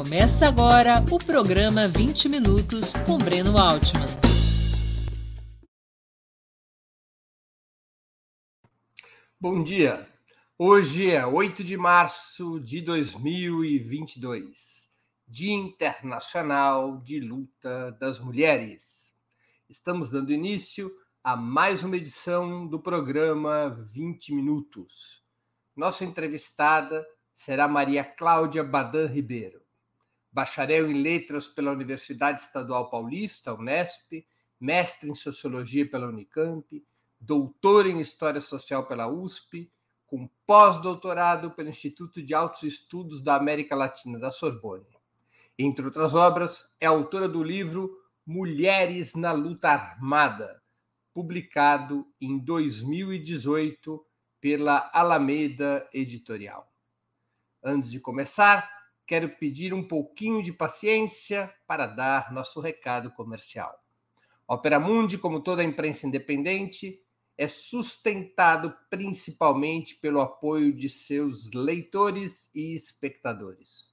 Começa agora o programa 20 Minutos com Breno Altman. Bom dia. Hoje é 8 de março de 2022, Dia Internacional de Luta das Mulheres. Estamos dando início a mais uma edição do programa 20 Minutos. Nossa entrevistada será Maria Cláudia Badan Ribeiro, bacharel em Letras pela Universidade Estadual Paulista, Unesp, mestre em Sociologia pela Unicamp, doutor em História Social pela USP, com pós-doutorado pelo Instituto de Altos Estudos da América Latina da Sorbonne. Entre outras obras, é autora do livro Mulheres na Luta Armada, publicado em 2018 pela Alameda Editorial. Antes de começar, quero pedir um pouquinho de paciência para dar nosso recado comercial. Opera Mundi, como toda a imprensa independente, é sustentado principalmente pelo apoio de seus leitores e espectadores.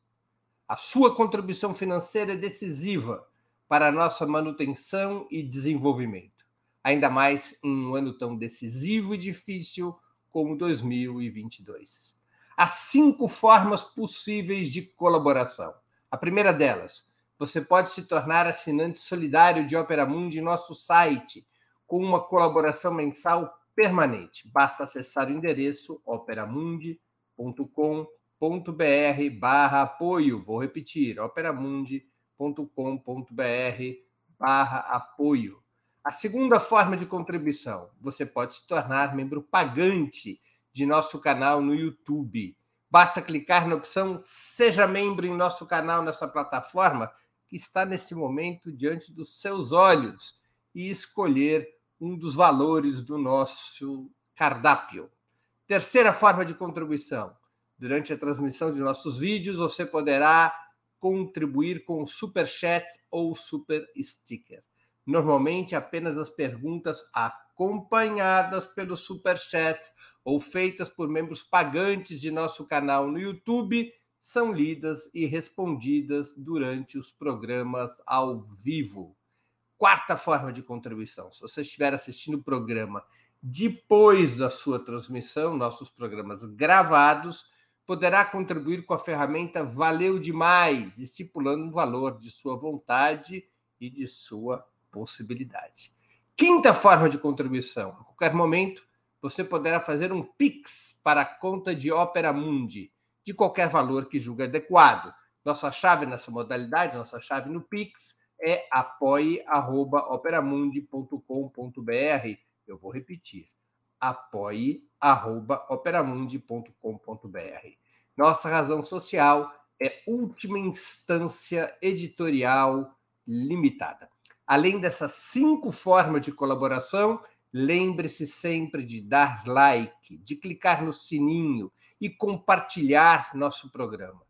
A sua contribuição financeira é decisiva para a nossa manutenção e desenvolvimento, ainda mais em um ano tão decisivo e difícil como 2022. Há cinco formas possíveis de colaboração. A primeira delas, você pode se tornar assinante solidário de Opera Mundi em nosso site com uma colaboração mensal permanente. Basta acessar o endereço operamundi.com.br barra apoio. Vou repetir, operamundi.com.br barra apoio. A segunda forma de contribuição, você pode se tornar membro pagante de nosso canal no YouTube. Basta clicar na opção Seja Membro em nosso canal nessa plataforma que está nesse momento diante dos seus olhos e escolher um dos valores do nosso cardápio. Terceira forma de contribuição. Durante a transmissão de nossos vídeos, você poderá contribuir com super chat ou super sticker. Normalmente apenas as perguntas acompanhadas pelos super chats ou feitas por membros pagantes de nosso canal no YouTube são lidas e respondidas durante os programas ao vivo. Quarta forma de contribuição: se você estiver assistindo o programa depois da sua transmissão, nossos programas gravados, poderá contribuir com a ferramenta Valeu Demais, estipulando um valor de sua vontade e de sua possibilidade. Quinta forma de contribuição: a qualquer momento você poderá fazer um Pix para a conta de Opera Mundi, de qualquer valor que julgue adequado. Nossa chave nessa modalidade, nossa chave no Pix é apoie.operamundi.com.br. Eu vou repetir: apoie.operamundi.com.br. Nossa razão social é última instância editorial limitada. Além dessas cinco formas de colaboração, lembre-se sempre de dar like, de clicar no sininho e compartilhar nosso programa.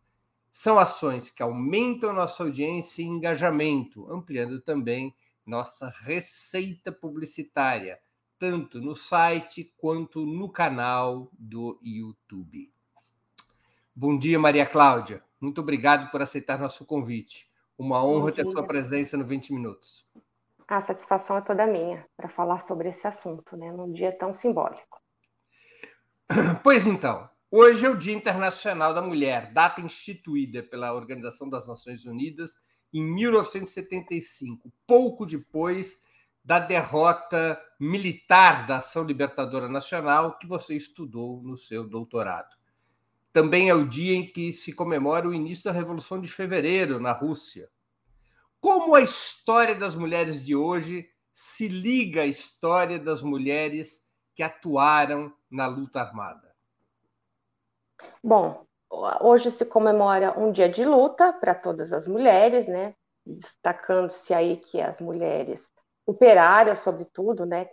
São ações que aumentam nossa audiência e engajamento, ampliando também nossa receita publicitária, tanto no site quanto no canal do YouTube. Bom dia, Maria Cláudia. Muito obrigado por aceitar nosso convite. Uma honra ter sua presença no 20 Minutos. A satisfação é toda minha para falar sobre esse assunto, né, num dia tão simbólico. Pois então, Hoje é o Dia Internacional da Mulher, data instituída pela Organização das Nações Unidas em 1975, pouco depois da derrota militar da Ação Libertadora Nacional que você estudou no seu doutorado. Também é o dia em que se comemora o início da Revolução de Fevereiro na Rússia. Como a história das mulheres de hoje se liga à história das mulheres que atuaram na luta armada? Bom, hoje se comemora um dia de luta para todas as mulheres, né? Destacando-se aí que as mulheres operárias, sobretudo, né?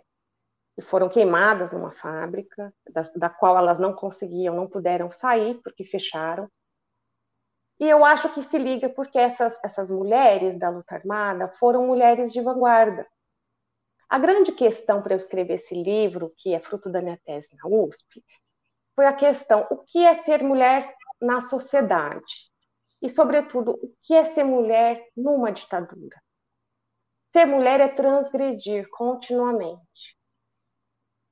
Que foram queimadas numa fábrica, da, da qual elas não conseguiam, não puderam sair porque fecharam. E eu acho que se liga porque essas, essas mulheres da luta armada foram mulheres de vanguarda. A grande questão para eu escrever esse livro, que é fruto da minha tese na USP, foi a questão: o que é ser mulher na sociedade? e, sobretudo, o que é ser mulher numa ditadura. Ser mulher é transgredir continuamente.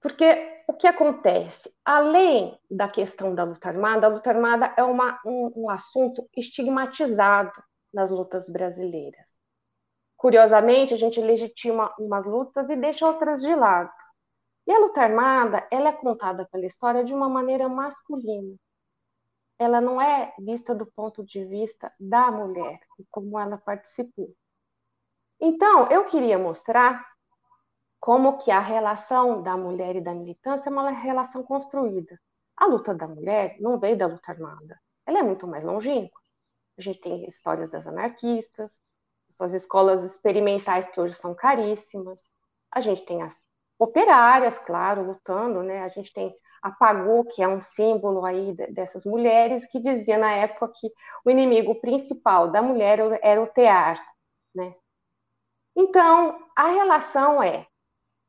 Porque o que acontece? Além da questão da luta armada, a luta armada é uma, um, um assunto estigmatizado nas lutas brasileiras. Curiosamente, a gente legitima umas lutas e deixa outras de lado. E a luta armada, ela é contada pela história de uma maneira masculina. Ela não é vista do ponto de vista da mulher, como ela participou. Então, eu queria mostrar como que a relação da mulher e da militância é uma relação construída. A luta da mulher não veio da luta armada. Ela é muito mais longínqua. A gente tem histórias das anarquistas, suas escolas experimentais que hoje são caríssimas. A gente tem as operárias, claro, lutando, né? A gente tem a Pagou, que é um símbolo aí dessas mulheres, que dizia na época que o inimigo principal da mulher era o teatro, né? Então, a relação é: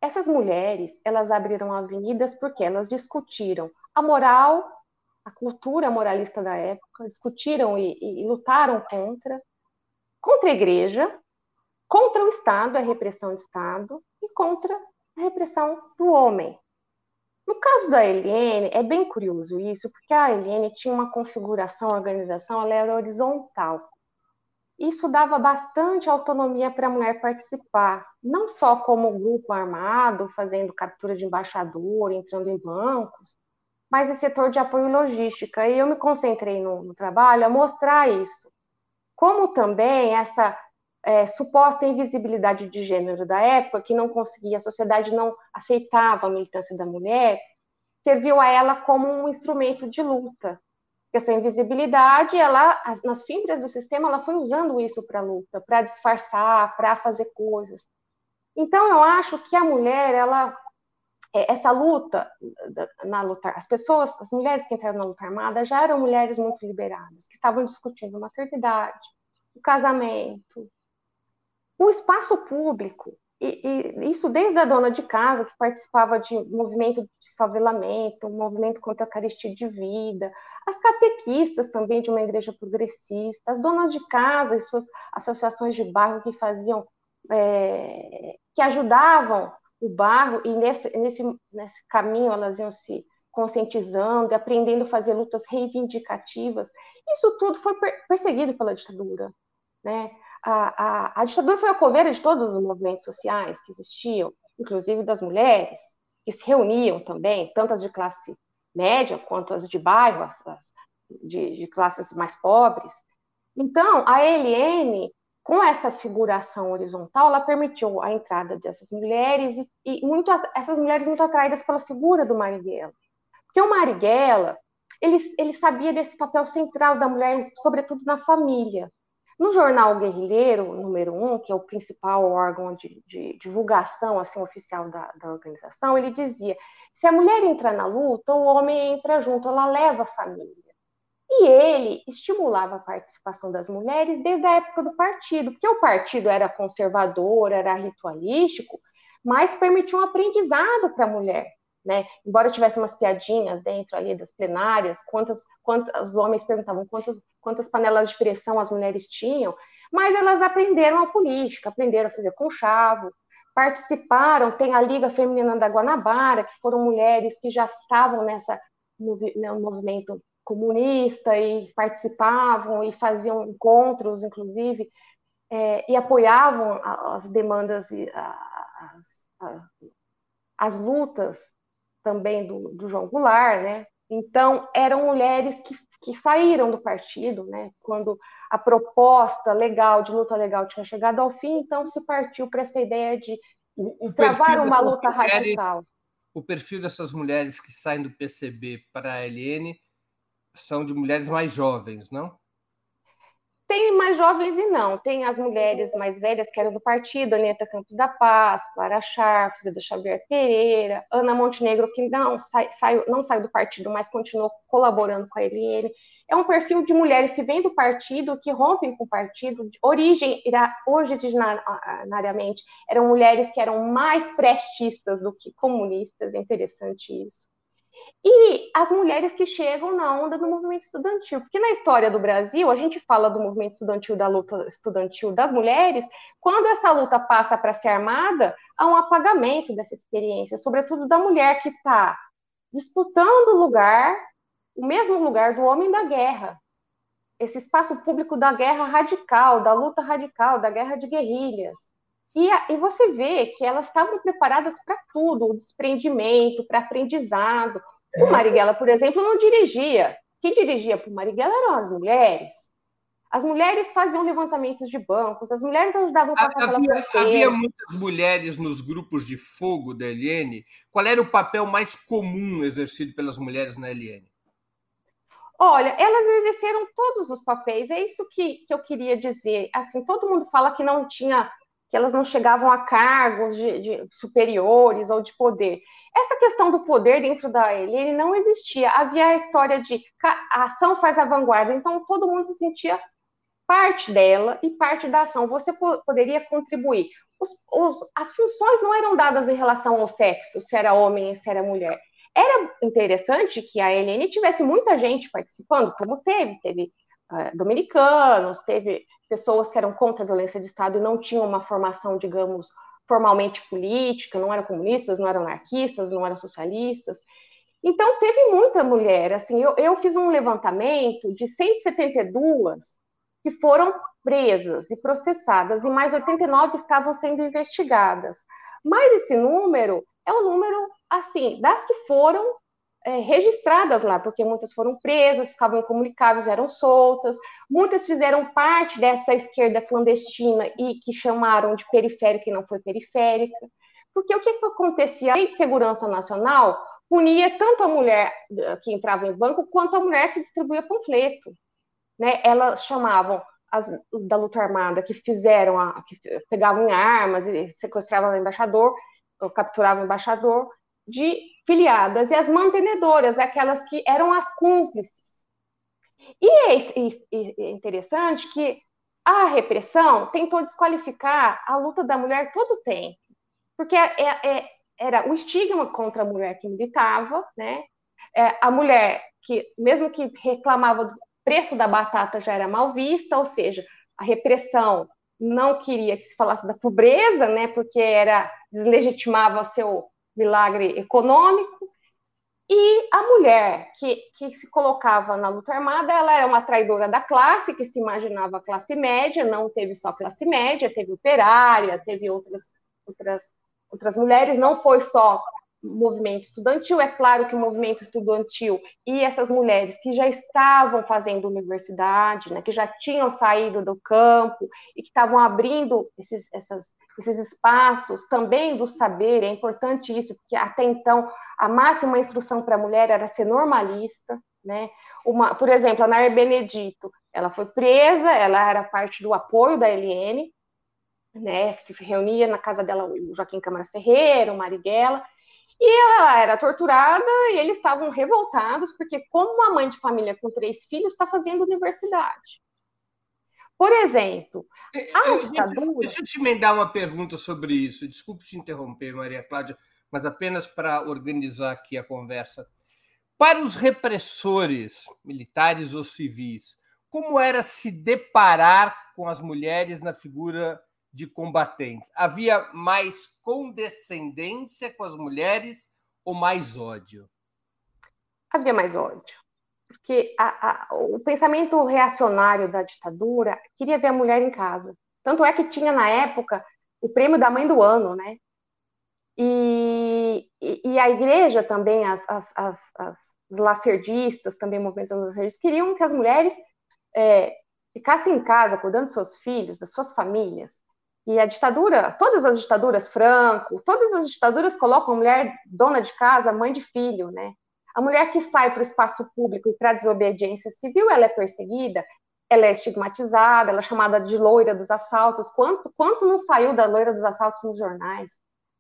essas mulheres, elas abriram avenidas porque elas discutiram a moral, a cultura moralista da época, discutiram e, e, e lutaram contra, contra a igreja, contra o Estado, a repressão do Estado, e contra a repressão do homem. No caso da Eliane, é bem curioso isso, porque a Eliane tinha uma configuração, organização, ela era horizontal. Isso dava bastante autonomia para a mulher participar, não só como grupo armado, fazendo captura de embaixador, entrando em bancos, mas em setor de apoio logística. E eu me concentrei no, no trabalho a mostrar isso. Como também essa é, suposta invisibilidade de gênero da época, que não conseguia, a sociedade não aceitava a militância da mulher, serviu a ela como um instrumento de luta, essa invisibilidade, ela, nas fibras do sistema, ela foi usando isso para luta, para disfarçar, para fazer coisas. Então, eu acho que a mulher, ela, é, essa luta na luta, as pessoas, as mulheres que entraram na luta armada já eram mulheres muito liberadas, que estavam discutindo maternidade, o casamento, o espaço público, e, e, isso desde a dona de casa, que participava de movimento de desfavelamento, movimento contra a carestia de vida, as catequistas também de uma igreja progressista, as donas de casa e suas associações de bairro que faziam, é, que ajudavam o bairro, e nesse, nesse, nesse caminho elas iam se conscientizando aprendendo a fazer lutas reivindicativas. Isso tudo foi perseguido pela ditadura. Né? a, a, a ditadura foi a coveira de todos os movimentos sociais que existiam, inclusive das mulheres, que se reuniam também, tanto as de classe média quanto as de bairro, as, as de, de, classes mais pobres. Então, a ELN, com essa figuração horizontal, ela permitiu a entrada dessas mulheres e, e muito, essas mulheres muito atraídas pela figura do Marighella. Porque o Marighella, ele, ele sabia desse papel central da mulher, sobretudo na família. No jornal Guerrilheiro, número 1, um, que é o principal órgão de, de divulgação assim, oficial da, da, organização, ele dizia: se a mulher entra na luta, o homem entra junto, ela leva a família. E ele estimulava a participação das mulheres desde a época do partido, porque o partido era conservador, era ritualístico, mas permitia um aprendizado para a mulher. Né? Embora tivesse umas piadinhas dentro ali das plenárias, quantas, quantas os homens perguntavam quantas, quantas panelas de pressão as mulheres tinham, mas elas aprenderam a política, aprenderam a fazer conchavo, participaram, tem a Liga Feminina da Guanabara, que foram mulheres que já estavam nessa no, no movimento comunista e participavam e faziam encontros, inclusive, é, e apoiavam as demandas e as, as, as lutas também do, do João Goulart, né? Então, eram mulheres que, que saíram do partido, né? Quando a proposta legal, de luta legal, tinha chegado ao fim, então se partiu para essa ideia de o, o travar uma luta radical. O perfil dessas mulheres que saem do PCB para a LN são de mulheres mais jovens, não? Tem mais jovens e não. Tem as mulheres mais velhas que eram do partido, Anieta Campos da Paz, Clara Sharp, Zé Xavier Pereira, Ana Montenegro, que não, sai, saiu, não saiu do partido, mas continuou colaborando com a LN. É um perfil de mulheres que vêm do partido, que rompem com o partido, de origem, originariamente, eram mulheres que eram mais prestistas do que comunistas, é interessante isso. E as mulheres que chegam na onda do movimento estudantil, porque na história do Brasil, a gente fala do movimento estudantil, da luta estudantil das mulheres, quando essa luta passa para ser armada, há um apagamento dessa experiência, sobretudo da mulher que está disputando o lugar, o mesmo lugar do homem da guerra, esse espaço público da guerra radical, da luta radical, da guerra de guerrilhas. E, e você vê que elas estavam preparadas para tudo, o desprendimento, para aprendizado. O Marighella, por exemplo, não dirigia. Quem dirigia para o Marighella eram as mulheres. As mulheres faziam levantamentos de bancos, as mulheres ajudavam a passar havia, pela Havia muitas mulheres nos grupos de fogo da LN. Qual era o papel mais comum exercido pelas mulheres na LN? Olha, elas exerceram todos os papéis, é isso que, que eu queria dizer. Assim, todo mundo fala que não tinha, que elas não chegavam a cargos de, de superiores ou de poder. Essa questão do poder dentro da ele não existia. Havia a história de a ação faz a vanguarda, então todo mundo se sentia parte dela e parte da ação. Você poderia contribuir. Os, os, as funções não eram dadas em relação ao sexo, se era homem e se era mulher. Era interessante que a LN tivesse muita gente participando, como teve, teve uh, dominicanos, teve pessoas que eram contra a violência de Estado e não tinham uma formação, digamos, formalmente política, não eram comunistas, não eram anarquistas, não eram socialistas. Então, teve muita mulher. Assim, eu, eu fiz um levantamento de 172 que foram presas e processadas, e mais 89 estavam sendo investigadas. Mas esse número é um número, assim, das que foram é, registradas lá, porque muitas foram presas, ficavam incomunicáveis, eram soltas, muitas fizeram parte dessa esquerda clandestina e que chamaram de periférica e não foi periférica. Porque o que, que acontecia? A lei de segurança nacional punia tanto a mulher eh, que entrava em banco quanto a mulher que distribuía panfleto. Né? Elas chamavam as, da luta armada que fizeram, a, que pegavam armas e sequestravam o embaixador, capturava o embaixador, de filiadas, e as mantenedoras, aquelas que eram as cúmplices. E é, é interessante que a repressão tentou desqualificar a luta da mulher todo o tempo, porque é, é, era o estigma contra a mulher que militava, né? É, a mulher que, mesmo que reclamava do preço da batata, já era mal vista, ou seja, a repressão não queria que se falasse da pobreza, né, porque era deslegitimava seu milagre econômico. E a mulher que, que se colocava na luta armada, ela era uma traidora da classe, que se imaginava classe média, não teve só classe média, teve operária, teve outras, outras, outras mulheres, não foi só movimento estudantil. É claro que o movimento estudantil e essas mulheres que já estavam fazendo universidade, né, que já tinham saído do campo e que estavam abrindo esses, essas, esses espaços também do saber, é importante isso, porque até então a máxima instrução para a mulher era ser normalista. Né? Uma, por exemplo, a Nair Benedito, ela foi presa, ela era parte do apoio da LN, né, se reunia na casa dela o Joaquim Câmara Ferreira, o Marighella, e ela era torturada e eles estavam revoltados, porque, como uma mãe de família com três filhos, está fazendo universidade. Por exemplo, a eu, ditadura. Deixa eu te emendar uma pergunta sobre isso. Desculpe te interromper, Maria Cláudia, mas apenas para organizar aqui a conversa. Para os repressores, militares ou civis, como era se deparar com as mulheres na figura de combatentes? Havia mais condescendência com as mulheres ou mais ódio? Havia mais ódio. Porque a, a, o pensamento reacionário da ditadura queria ver a mulher em casa. Tanto é que tinha, na época, o prêmio da mãe do ano, né? E, e, a igreja também, as, as, as, as lacerdistas, também o movimento lacerdistas, queriam que as mulheres é, ficassem em casa cuidando dos seus filhos, das suas famílias, e a ditadura, todas as ditaduras, Franco, todas as ditaduras colocam a mulher dona de casa, mãe de filho, né? A mulher que sai para o espaço público e para a desobediência civil, ela é perseguida, ela é estigmatizada, ela é chamada de loira dos assaltos. Quanto, quanto não saiu da loira dos assaltos nos jornais?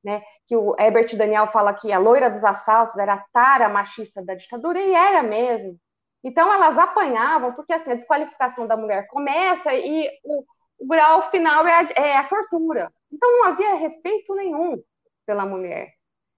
Né? Que o Herbert Daniel fala que a loira dos assaltos era a tara machista da ditadura, e era mesmo. Então, elas apanhavam, porque assim, a desqualificação da mulher começa e o, o grau final é a, é a tortura. Então não havia respeito nenhum pela mulher,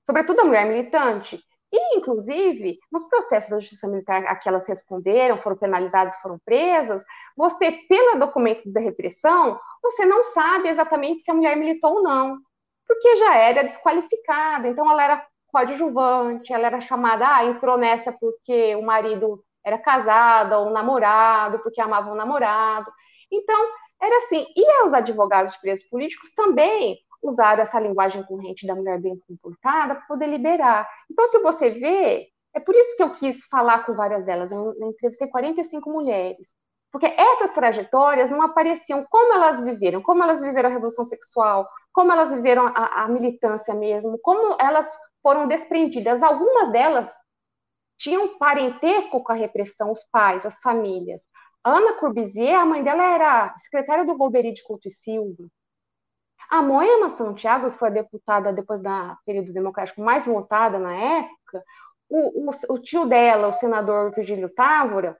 sobretudo a mulher militante. E, inclusive, nos processos da justiça militar a que elas responderam, foram penalizadas, foram presas, você, pelo documento da repressão, você não sabe exatamente se a mulher militou ou não, porque já era desqualificada, então ela era coadjuvante, ela era chamada, ah, entrou nessa porque o marido era casado ou namorado, porque amava o namorado. Então, era assim. E os advogados de presos políticos também usaram essa linguagem corrente da mulher bem comportada para poder liberar. Então, se você vê, é por isso que eu quis falar com várias delas. Eu entrevistei 45 mulheres. Porque essas trajetórias não apareciam como elas viveram, como elas viveram a revolução sexual, como elas viveram a, a militância mesmo, como elas foram desprendidas. Algumas delas tinham parentesco com a repressão, os pais, as famílias. Ana Corbusier, a mãe dela era secretária do Golbery de Couto e Silva. A Moema Santiago, que foi a deputada depois da período democrático mais votada na época, o, o, o tio dela, o senador Virgílio Távora,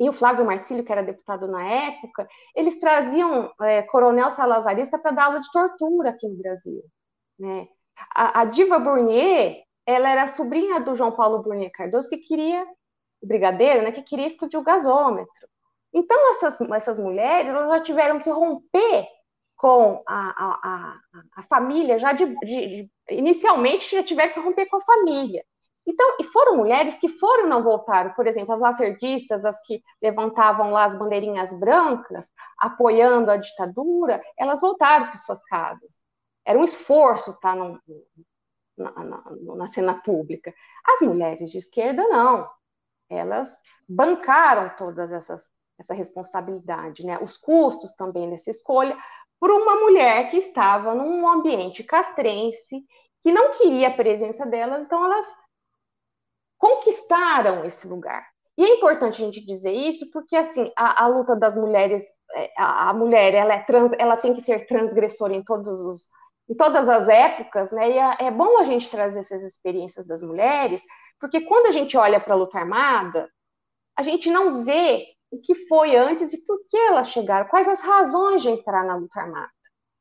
e o Flávio Marcílio, que era deputado na época, eles traziam é, coronel salazarista para dar aula de tortura aqui no Brasil. Né? A, a Diva Burnier, ela era sobrinha do João Paulo Burnier Cardoso, que queria, o brigadeiro, né, que queria explodir o gasômetro. Então, essas, essas mulheres elas já tiveram que romper com a, a, a, a família, já de, de, de, inicialmente já tiveram que romper com a família. Então, e foram mulheres que foram não voltaram, por exemplo, as lacerdistas, as que levantavam lá as bandeirinhas brancas, apoiando a ditadura, elas voltaram para suas casas. Era um esforço estar no, na, na, na cena pública. As mulheres de esquerda, não. Elas bancaram todas essas essa responsabilidade, né? Os custos também dessa escolha por uma mulher que estava num ambiente castrense, que não queria a presença delas, então elas conquistaram esse lugar. E é importante a gente dizer isso porque assim a, a luta das mulheres, é, a, a mulher ela, é trans, ela tem que ser transgressora em todos os em todas as épocas, né? E é, é bom a gente trazer essas experiências das mulheres, porque quando a gente olha para a luta armada, a gente não vê o que foi antes e por que elas chegaram, quais as razões de entrar na luta armada,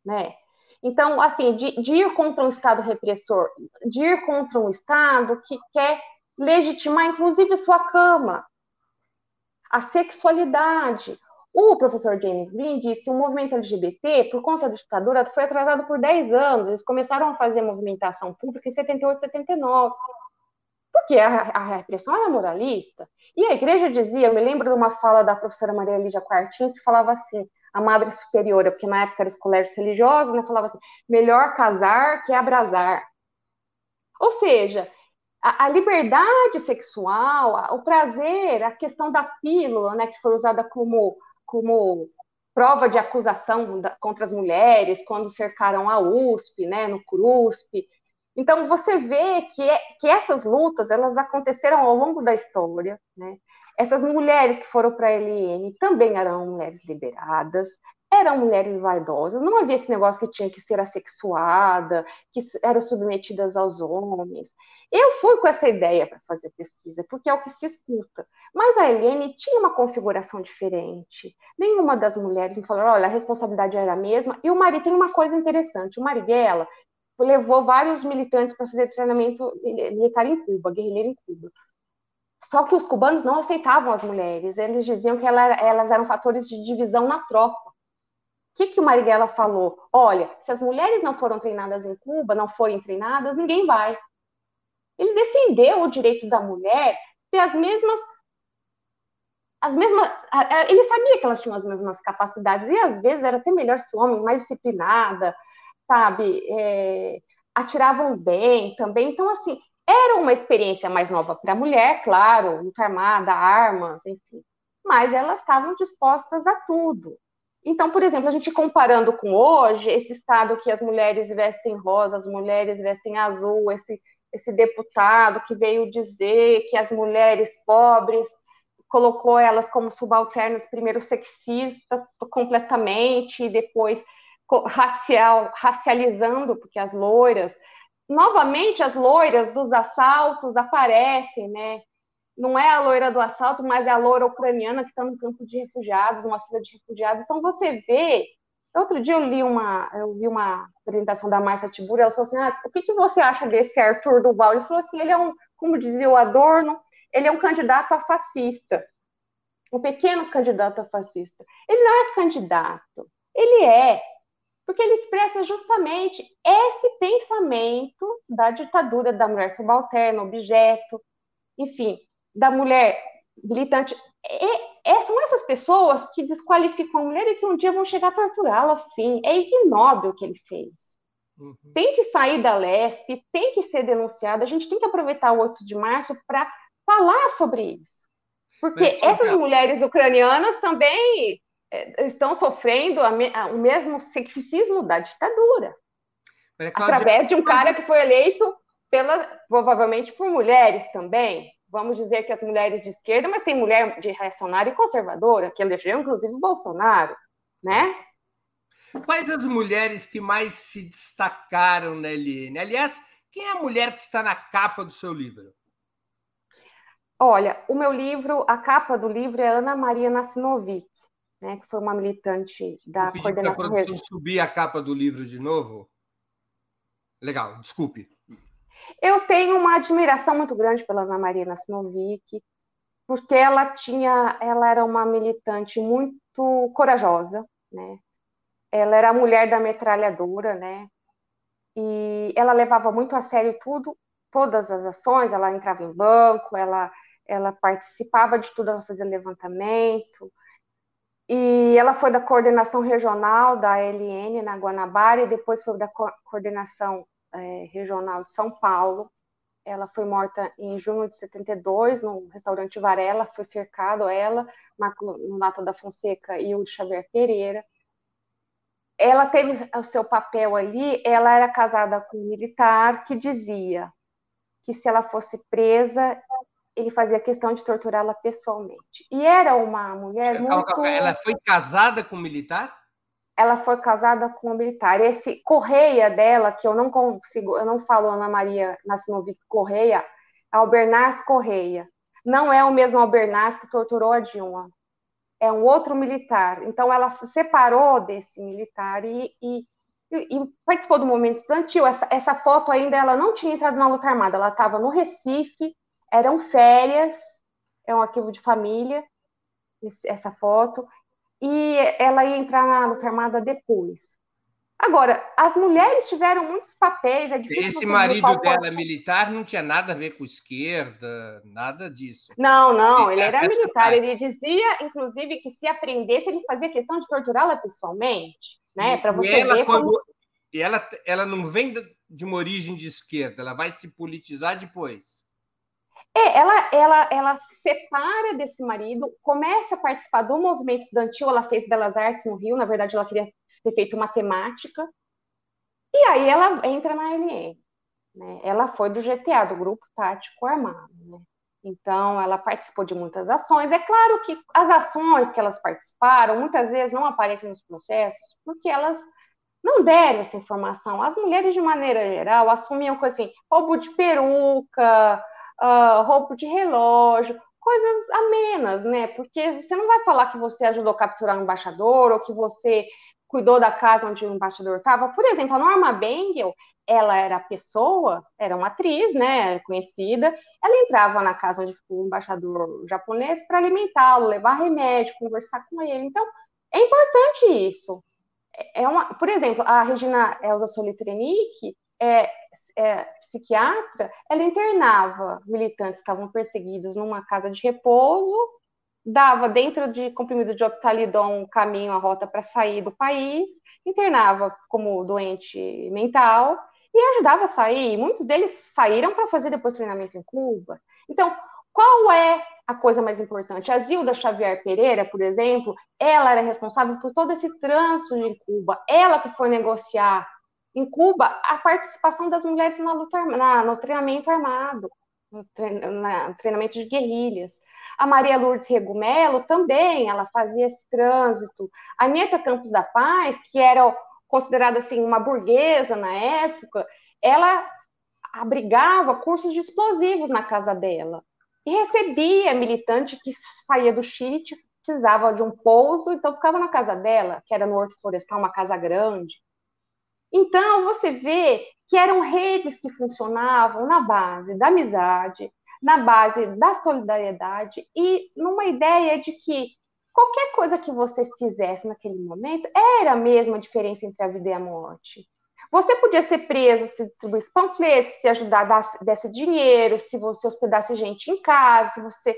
né? Então, assim, de, de, ir contra um Estado repressor, de ir contra um Estado que quer legitimar, inclusive, sua cama, a sexualidade. O professor James Green disse que o movimento LGBT, por conta da ditadura, foi atrasado por 10 anos. Eles começaram a fazer movimentação pública em 78, 79 porque a, a repressão era moralista. E a igreja dizia, eu me lembro de uma fala da professora Maria Lídia Quartinho, que falava assim, a Madre Superiora, porque na época era os colégios religiosos, né, falava assim, melhor casar que abrasar. Ou seja, a, a liberdade sexual, a, o prazer, a questão da pílula, né, que foi usada como, como prova de acusação da, contra as mulheres, quando cercaram a USP, né, no CRUSP, então você vê que, é, que essas lutas elas aconteceram ao longo da história, né? Essas mulheres que foram para a LN também eram mulheres liberadas, eram mulheres vaidosas, não havia esse negócio que tinha que ser assexuada, que eram submetidas aos homens. Eu fui com essa ideia para fazer pesquisa, porque é o que se escuta. Mas a Helene tinha uma configuração diferente. Nenhuma das mulheres me falou, olha, a responsabilidade era a mesma. E o marido tem uma coisa interessante, o Marighella, levou vários militantes para fazer treinamento militar em Cuba, guerrilheiro em Cuba. Só que os cubanos não aceitavam as mulheres, eles diziam que ela, elas eram fatores de divisão na tropa. O que, que o Marighella falou? Olha, se as mulheres não foram treinadas em Cuba, não forem treinadas, ninguém vai. Ele defendeu o direito da mulher ter as mesmas as mesmas. Ele sabia que elas tinham as mesmas capacidades, e às vezes era até melhor se o homem mais disciplinada, sabe, é, atiravam bem também. Então, assim, era uma experiência mais nova para a mulher, claro, luta armada, armas, enfim, mas elas estavam dispostas a tudo. Então, por exemplo, a gente comparando com hoje, esse estado que as mulheres vestem rosa, as mulheres vestem azul, esse, esse deputado que veio dizer que as mulheres pobres colocou elas como subalternas, primeiro sexista completamente, e depois racial, racializando, porque as loiras, novamente as loiras dos assaltos aparecem, né? Não é a loira do assalto, mas é a loira ucraniana que está no campo de refugiados, numa fila de refugiados. Então você vê Outro dia eu li uma, eu vi uma apresentação da Marcia Tibura, ela falou assim, ah, o que, que você acha desse Arthur Duval? Ele falou assim, ele é um, como dizia o Adorno, ele é um candidato a fascista, um pequeno candidato a fascista. Ele não é candidato, ele é, porque ele expressa justamente esse pensamento da ditadura da mulher subalterna, objeto, enfim, da mulher militante. E, são essas pessoas que desqualificam a mulher e que um dia vão chegar a torturá-la, sim. É ignóbil o que ele fez. Uhum. Tem que sair da leste, tem que ser denunciado. A gente tem que aproveitar o 8 de março para falar sobre isso. Porque Bem, essas mulheres ucranianas também estão sofrendo a, a, o mesmo sexismo da ditadura. É, através de um cara que foi eleito pela, provavelmente por mulheres também. Vamos dizer que as mulheres de esquerda, mas tem mulher de reacionária e conservadora, que elegeu inclusive o Bolsonaro, né? Quais as mulheres que mais se destacaram na LN? Aliás, quem é a mulher que está na capa do seu livro? Olha, o meu livro, a capa do livro é Ana Maria Nassinovic, né, que foi uma militante da Eu coordenação. Para a produção subir a capa do livro de novo. Legal, desculpe. Eu tenho uma admiração muito grande pela Ana Maria Nassinovic, porque ela tinha, ela era uma militante muito corajosa, né? Ela era a mulher da metralhadora, né? E ela levava muito a sério tudo, todas as ações. Ela entrava em banco, ela, ela participava de tudo, ela fazia levantamento. E ela foi da coordenação regional da LN na Guanabara e depois foi da co coordenação é, regional de São Paulo. Ela foi morta em junho de 72 no restaurante Varela, foi cercado ela, Marco Nonato da Fonseca e o Xavier Pereira. Ela teve o seu papel ali, ela era casada com um militar que dizia que se ela fosse presa, ele fazia questão de torturá-la pessoalmente. E era uma mulher muito... Ela foi casada com um militar? ela foi casada com um militar. Esse Correia dela, que eu não consigo, eu não falo Ana Maria Nassimovic Correia, é Albernaz Correia. Não é o mesmo Albernaz que torturou a Dilma. É um outro militar. Então, ela se separou desse militar e, e, e participou do movimento estudantil. Essa, essa foto ainda, ela não tinha entrado na luta armada. Ela estava no Recife, eram férias, é um arquivo de família, essa foto e ela ia entrar na luta armada depois. Agora, as mulheres tiveram muitos papéis. É Esse marido dela é militar não tinha nada a ver com esquerda, nada disso. Não, não, ele era militar. Ele dizia, inclusive, que se aprendesse, ele fazia questão de torturá-la pessoalmente, né? Para você ela, ver quando... como... E ela, ela não vem de uma origem de esquerda, ela vai se politizar depois. É, ela, ela, ela se separa desse marido, começa a participar do movimento estudantil, ela fez Belas Artes no Rio, na verdade ela queria ter feito matemática, e aí ela entra na LN. Né? Ela foi do GTA, do Grupo Tático Armado. Né? Então, ela participou de muitas ações. É claro que as ações que elas participaram, muitas vezes não aparecem nos processos, porque elas não deram essa informação. As mulheres, de maneira geral, assumiam coisa assim, roubo de peruca, uh, de relógio, coisas amenas, né? Porque você não vai falar que você ajudou a capturar um embaixador ou que você cuidou da casa onde o embaixador estava. Por exemplo, a Norma Bengel, ela era pessoa, era uma atriz, né, conhecida. Ela entrava na casa onde ficou o embaixador japonês para alimentá-lo, levar remédio, conversar com ele. Então, é importante isso. É uma, por exemplo, a Regina Elza Solitrenic é, é, psiquiatra, ela internava militantes que estavam perseguidos numa casa de repouso, dava dentro de comprimido de optalidon caminho, a rota para sair do país, internava como doente mental e ajudava a sair. Muitos deles saíram para fazer depois treinamento em Cuba. Então, qual é a coisa mais importante? A Zilda Xavier Pereira, por exemplo, ela era responsável por todo esse trânsito em Cuba, ela que foi negociar em Cuba, a participação das mulheres na luta, na, no treinamento armado, no, no treinamento de guerrilhas. A Maria Lourdes Regumelo também, ela fazia esse trânsito. A Neta Campos da Paz, que era considerada assim uma burguesa na época, ela abrigava cursos de explosivos na casa dela e recebia militante que saía do Chile precisava de um pouso, então ficava na casa dela, que era no Horto Florestal, uma casa grande. Então, você vê que eram redes que funcionavam na base da amizade, na base da solidariedade e numa ideia de que qualquer coisa que você fizesse naquele momento era a mesma diferença entre a vida e a morte. Você podia ser preso se distribuísse panfletos, se ajudar, desse dinheiro, se você hospedasse gente em casa, se você.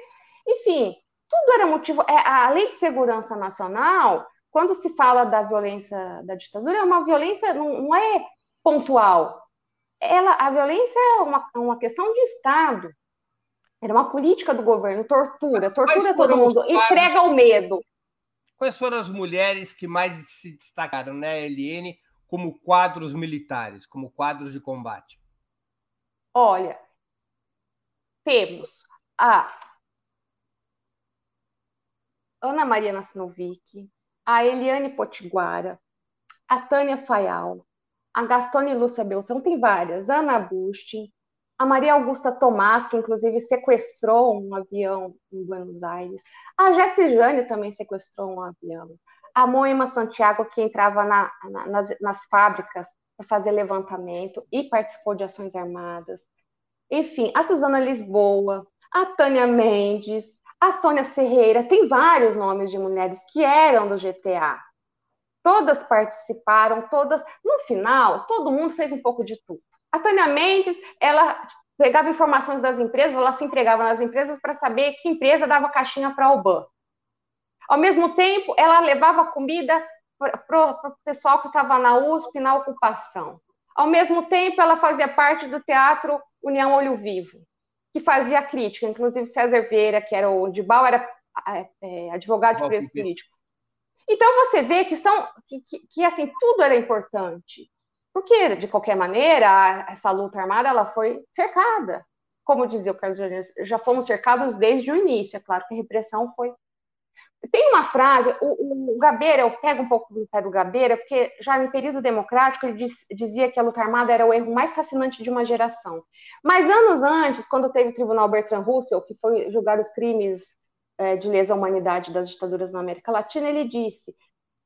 Enfim, tudo era motivo. É, a lei de segurança nacional, quando se fala da violência da ditadura, é uma violência, não, não é pontual. Ela, a violência é uma, uma questão de Estado. Era uma política do governo, tortura, tortura todo mundo, entrega o medo. Quais foram as mulheres que mais se destacaram, né, Eliane, como quadros militares, como quadros de combate? Olha, temos a Ana Maria Nassinovic, a Eliane Potiguara, a Tânia Fayal, a Gastone Lúcia Beltrão, tem várias, Ana Bustin, a Maria Augusta Tomás, que inclusive sequestrou um avião em Buenos Aires, a Jessi Jane também sequestrou um avião, a Moema Santiago, que entrava na, na, nas, nas fábricas para fazer levantamento e participou de ações armadas, enfim, a Suzana Lisboa, a Tânia Mendes, a Sônia Ferreira, tem vários nomes de mulheres que eram do GTA. Todas participaram, todas. No final, todo mundo fez um pouco de tudo. A Tânia Mendes, ela pegava informações das empresas, ela se empregava nas empresas para saber que empresa dava caixinha para o BAN. Ao mesmo tempo, ela levava comida para o pessoal que estava na USP, na ocupação. Ao mesmo tempo, ela fazia parte do Teatro União Olho Vivo que fazia crítica, inclusive César Vieira, que era o de Bal, era é, é, advogado de preso político. Então você vê que são que, que, que, assim tudo era importante, porque de qualquer maneira essa luta armada ela foi cercada, como dizia o Carlos Júnior, já fomos cercados desde o início. É claro que a repressão foi tem uma frase, o, o Gabeira, eu pego um pouco do pé do Gabeira, porque já no período democrático ele diz, dizia que a luta armada era o erro mais fascinante de uma geração. Mas anos antes, quando teve o tribunal Bertrand Russell, que foi julgar os crimes é, de lesa humanidade das ditaduras na América Latina, ele disse,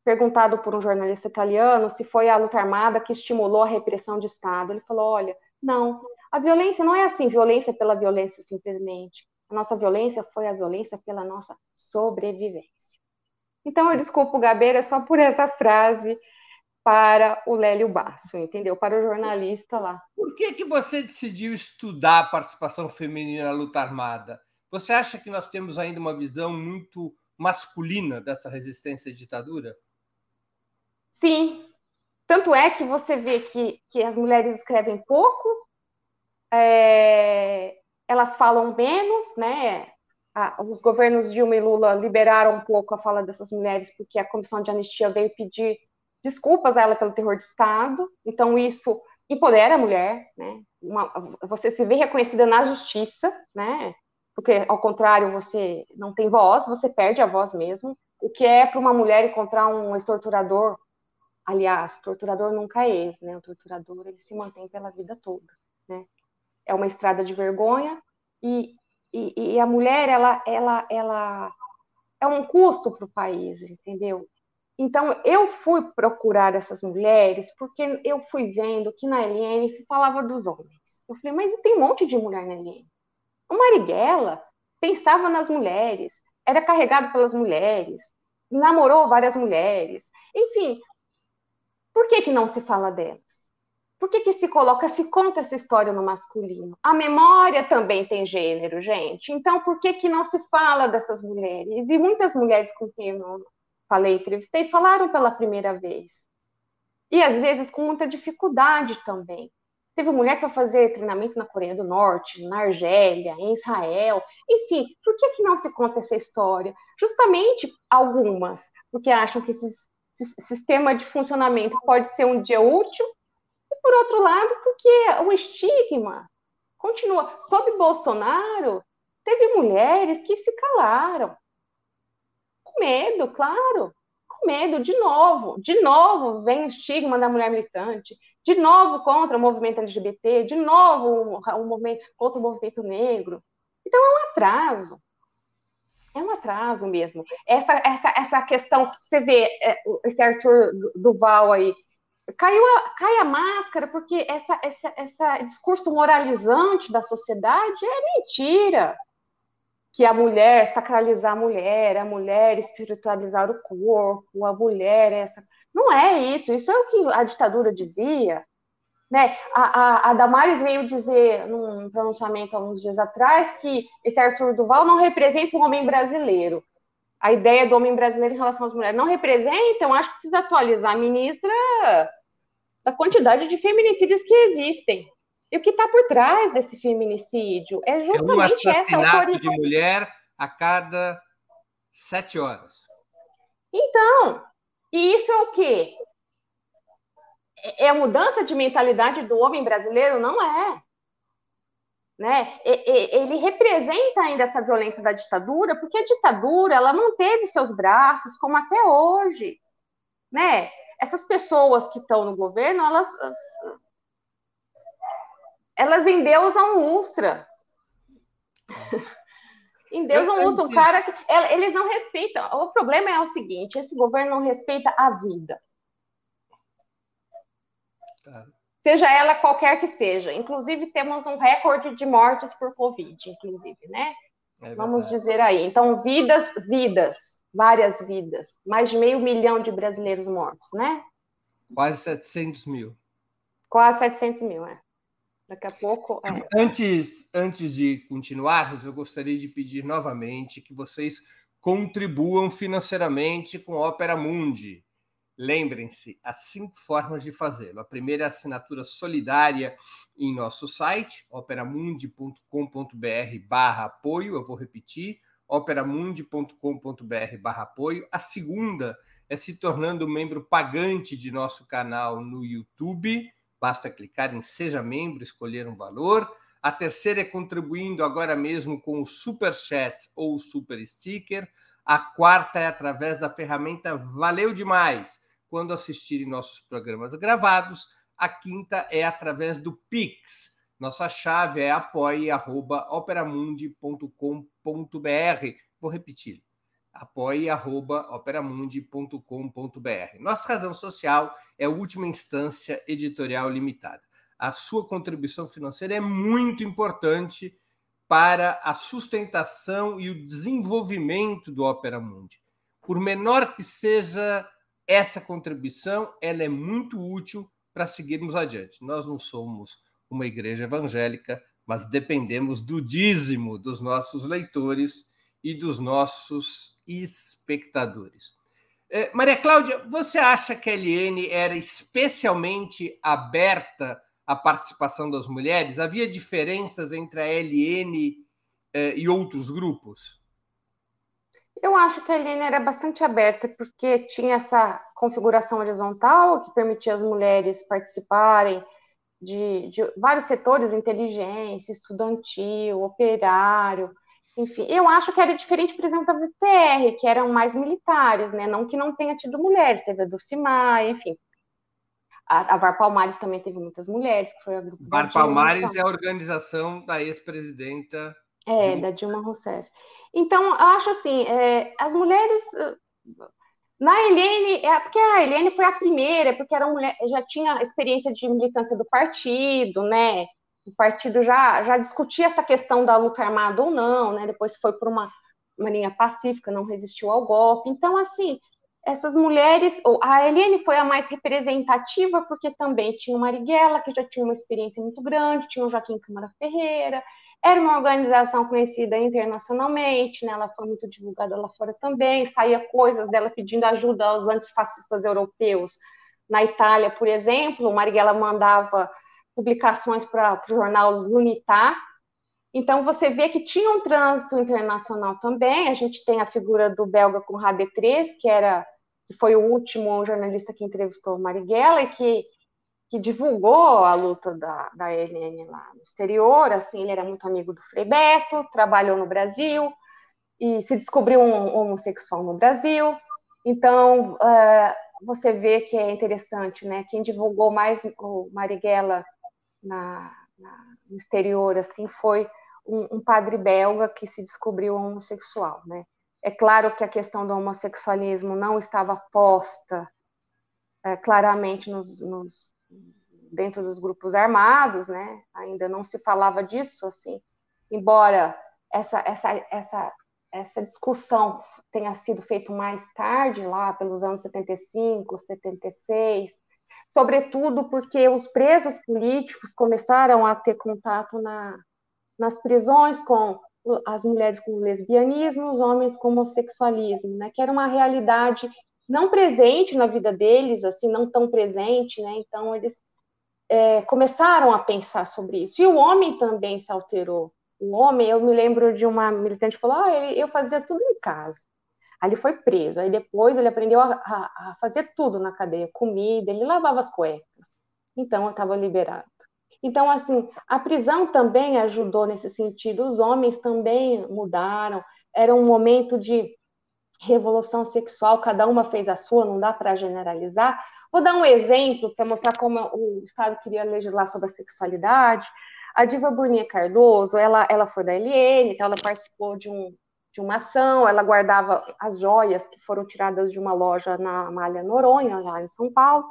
perguntado por um jornalista italiano se foi a luta armada que estimulou a repressão de Estado, ele falou, olha, não, a violência não é assim, violência pela violência simplesmente. A nossa violência foi a violência pela nossa sobrevivência. Então, eu desculpo o Gabeira só por essa frase para o Lélio Basso, entendeu? Para o jornalista lá. Por que, que você decidiu estudar a participação feminina na luta armada? Você acha que nós temos ainda uma visão muito masculina dessa resistência à ditadura? Sim. Tanto é que você vê que, que as mulheres escrevem pouco, é, elas falam menos, né? os governos Dilma e Lula liberaram um pouco a fala dessas mulheres porque a comissão de anistia veio pedir desculpas a ela pelo terror de Estado. Então isso empodera a mulher, né? Uma, você se vê reconhecida na justiça, né? Porque ao contrário você não tem voz, você perde a voz mesmo. O que é para uma mulher encontrar um ex-torturador, aliás, torturador nunca é ex, né? O torturador ele se mantém pela vida toda, né? É uma estrada de vergonha e, e, e a mulher ela, ela, ela é um custo para o país, entendeu? Então eu fui procurar essas mulheres porque eu fui vendo que na LN se falava dos homens. Eu falei, mas tem um monte de mulher na LN. O Marighella pensava nas mulheres, era carregado pelas mulheres, namorou várias mulheres. Enfim, por que, que não se fala delas? Por que, que se coloca, se conta essa história no masculino? A memória também tem gênero, gente. Então, por que, que não se fala dessas mulheres? E muitas mulheres com quem eu falei, entrevistei, falaram pela primeira vez. E às vezes com muita dificuldade também. Teve mulher que foi fazer treinamento na Coreia do Norte, na Argélia, em Israel. Enfim, por que, que não se conta essa história? Justamente algumas, porque acham que esse sistema de funcionamento pode ser um dia útil por outro lado, porque o estigma continua. Sob Bolsonaro, teve mulheres que se calaram. Com medo, claro. Com medo, de novo. De novo vem o estigma da mulher militante. De novo contra o movimento LGBT. De novo o movimento contra o movimento negro. Então é um atraso. É um atraso mesmo. Essa, essa, essa questão, você vê é, esse Arthur Duval aí, caiu a, cai a máscara porque essa, essa, essa discurso moralizante da sociedade é mentira. Que a mulher, sacralizar a mulher, a mulher espiritualizar o corpo, a mulher, essa. Não é isso, isso é o que a ditadura dizia. Né? A, a, a Damares veio dizer num pronunciamento há uns dias atrás que esse Arthur Duval não representa o homem brasileiro. A ideia do homem brasileiro em relação às mulheres não representa, então acho que precisa atualizar a ministra da quantidade de feminicídios que existem. E o que está por trás desse feminicídio é justamente é um assassinato essa de mulher a cada sete horas. Então, e isso é o quê? é a mudança de mentalidade do homem brasileiro? Não é. Né? Ele representa ainda essa violência da ditadura, porque a ditadura ela manteve seus braços como até hoje. Né? Essas pessoas que estão no governo, elas, elas endeusam o Ustra. endeusam o Ustra, um cara que. Eles não respeitam. O problema é o seguinte: esse governo não respeita a vida. Seja ela qualquer que seja. Inclusive, temos um recorde de mortes por Covid, inclusive, né? É Vamos dizer aí. Então, vidas, vidas, várias vidas. Mais de meio milhão de brasileiros mortos, né? Quase 700 mil. Quase 700 mil, é. Daqui a pouco. É. Antes, antes de continuarmos, eu gostaria de pedir novamente que vocês contribuam financeiramente com a Opera Mundi. Lembrem-se, há cinco formas de fazê-lo. A primeira é a assinatura solidária em nosso site, operamundi.com.br barra apoio. Eu vou repetir, operamundi.com.br barra apoio. A segunda é se tornando membro pagante de nosso canal no YouTube. Basta clicar em Seja Membro, escolher um valor. A terceira é contribuindo agora mesmo com o Super Chat ou Super Sticker. A quarta é através da ferramenta Valeu Demais quando assistirem nossos programas gravados. A quinta é através do Pix. Nossa chave é apoie.operamundi.com.br. Vou repetir. apoie.operamundi.com.br. Nossa razão social é última instância editorial limitada. A sua contribuição financeira é muito importante para a sustentação e o desenvolvimento do Opera Mundi. Por menor que seja essa contribuição ela é muito útil para seguirmos adiante. Nós não somos uma igreja evangélica, mas dependemos do dízimo dos nossos leitores e dos nossos espectadores. É, Maria Cláudia, você acha que a LN era especialmente aberta à participação das mulheres? Havia diferenças entre a LN é, e outros grupos? Eu acho que a Helena era bastante aberta, porque tinha essa configuração horizontal que permitia as mulheres participarem de, de vários setores, inteligência, estudantil, operário, enfim. Eu acho que era diferente, por exemplo, da VPR, que eram mais militares, né? Não que não tenha tido mulheres, teve a Dulcimar, enfim. A, a VAR Palmares também teve muitas mulheres, que foi a grupo VAR Palmares é a organização da ex-presidenta. É, Dilma. da Dilma Rousseff. Então, eu acho assim, é, as mulheres. Na Helene, é, porque a Helene foi a primeira, porque era mulher, já tinha experiência de militância do partido, né? O partido já, já discutia essa questão da luta armada ou não, né? Depois foi por uma, uma linha pacífica, não resistiu ao golpe. Então, assim, essas mulheres, a Helene foi a mais representativa, porque também tinha o Marighella, que já tinha uma experiência muito grande, tinha o Joaquim Câmara Ferreira, era uma organização conhecida internacionalmente, né? ela foi muito divulgada lá fora também, saía coisas dela pedindo ajuda aos antifascistas europeus. Na Itália, por exemplo, Marighella mandava publicações para o jornal L'Unità. Então, você vê que tinha um trânsito internacional também. A gente tem a figura do belga Conrad Detres, que era que foi o último jornalista que entrevistou Marighella e que que divulgou a luta da, da ELN lá no exterior, assim, ele era muito amigo do Frei Beto, trabalhou no Brasil e se descobriu um homossexual no Brasil. Então, uh, você vê que é interessante, né? Quem divulgou mais o Marighella na, na, no exterior, assim, foi um, um, padre belga que se descobriu homossexual, né? É claro que a questão do homossexualismo não estava posta é, claramente nos, nos, dentro dos grupos armados, né? Ainda não se falava disso, assim, embora essa, essa, essa, essa discussão tenha sido feita mais tarde, lá pelos anos 75, 76, sobretudo porque os presos políticos começaram a ter contato na, nas prisões com as mulheres com lesbianismo, os homens com homossexualismo, né, que era uma realidade não presente na vida deles, assim, não tão presente, né, então eles é, começaram a pensar sobre isso. E o homem também se alterou. O homem, eu me lembro de uma militante que falou, ah, eu fazia tudo em casa. Aí ele foi preso, aí depois ele aprendeu a, a, a fazer tudo na cadeia, comida, ele lavava as cuecas. Então eu estava liberado. Então, assim, a prisão também ajudou nesse sentido, os homens também mudaram, era um momento de revolução sexual, cada uma fez a sua, não dá para generalizar. Vou dar um exemplo para mostrar como o Estado queria legislar sobre a sexualidade. A diva Bruninha Cardoso, ela, ela foi da LN, então ela participou de, um, de uma ação, ela guardava as joias que foram tiradas de uma loja na Malha Noronha, lá em São Paulo.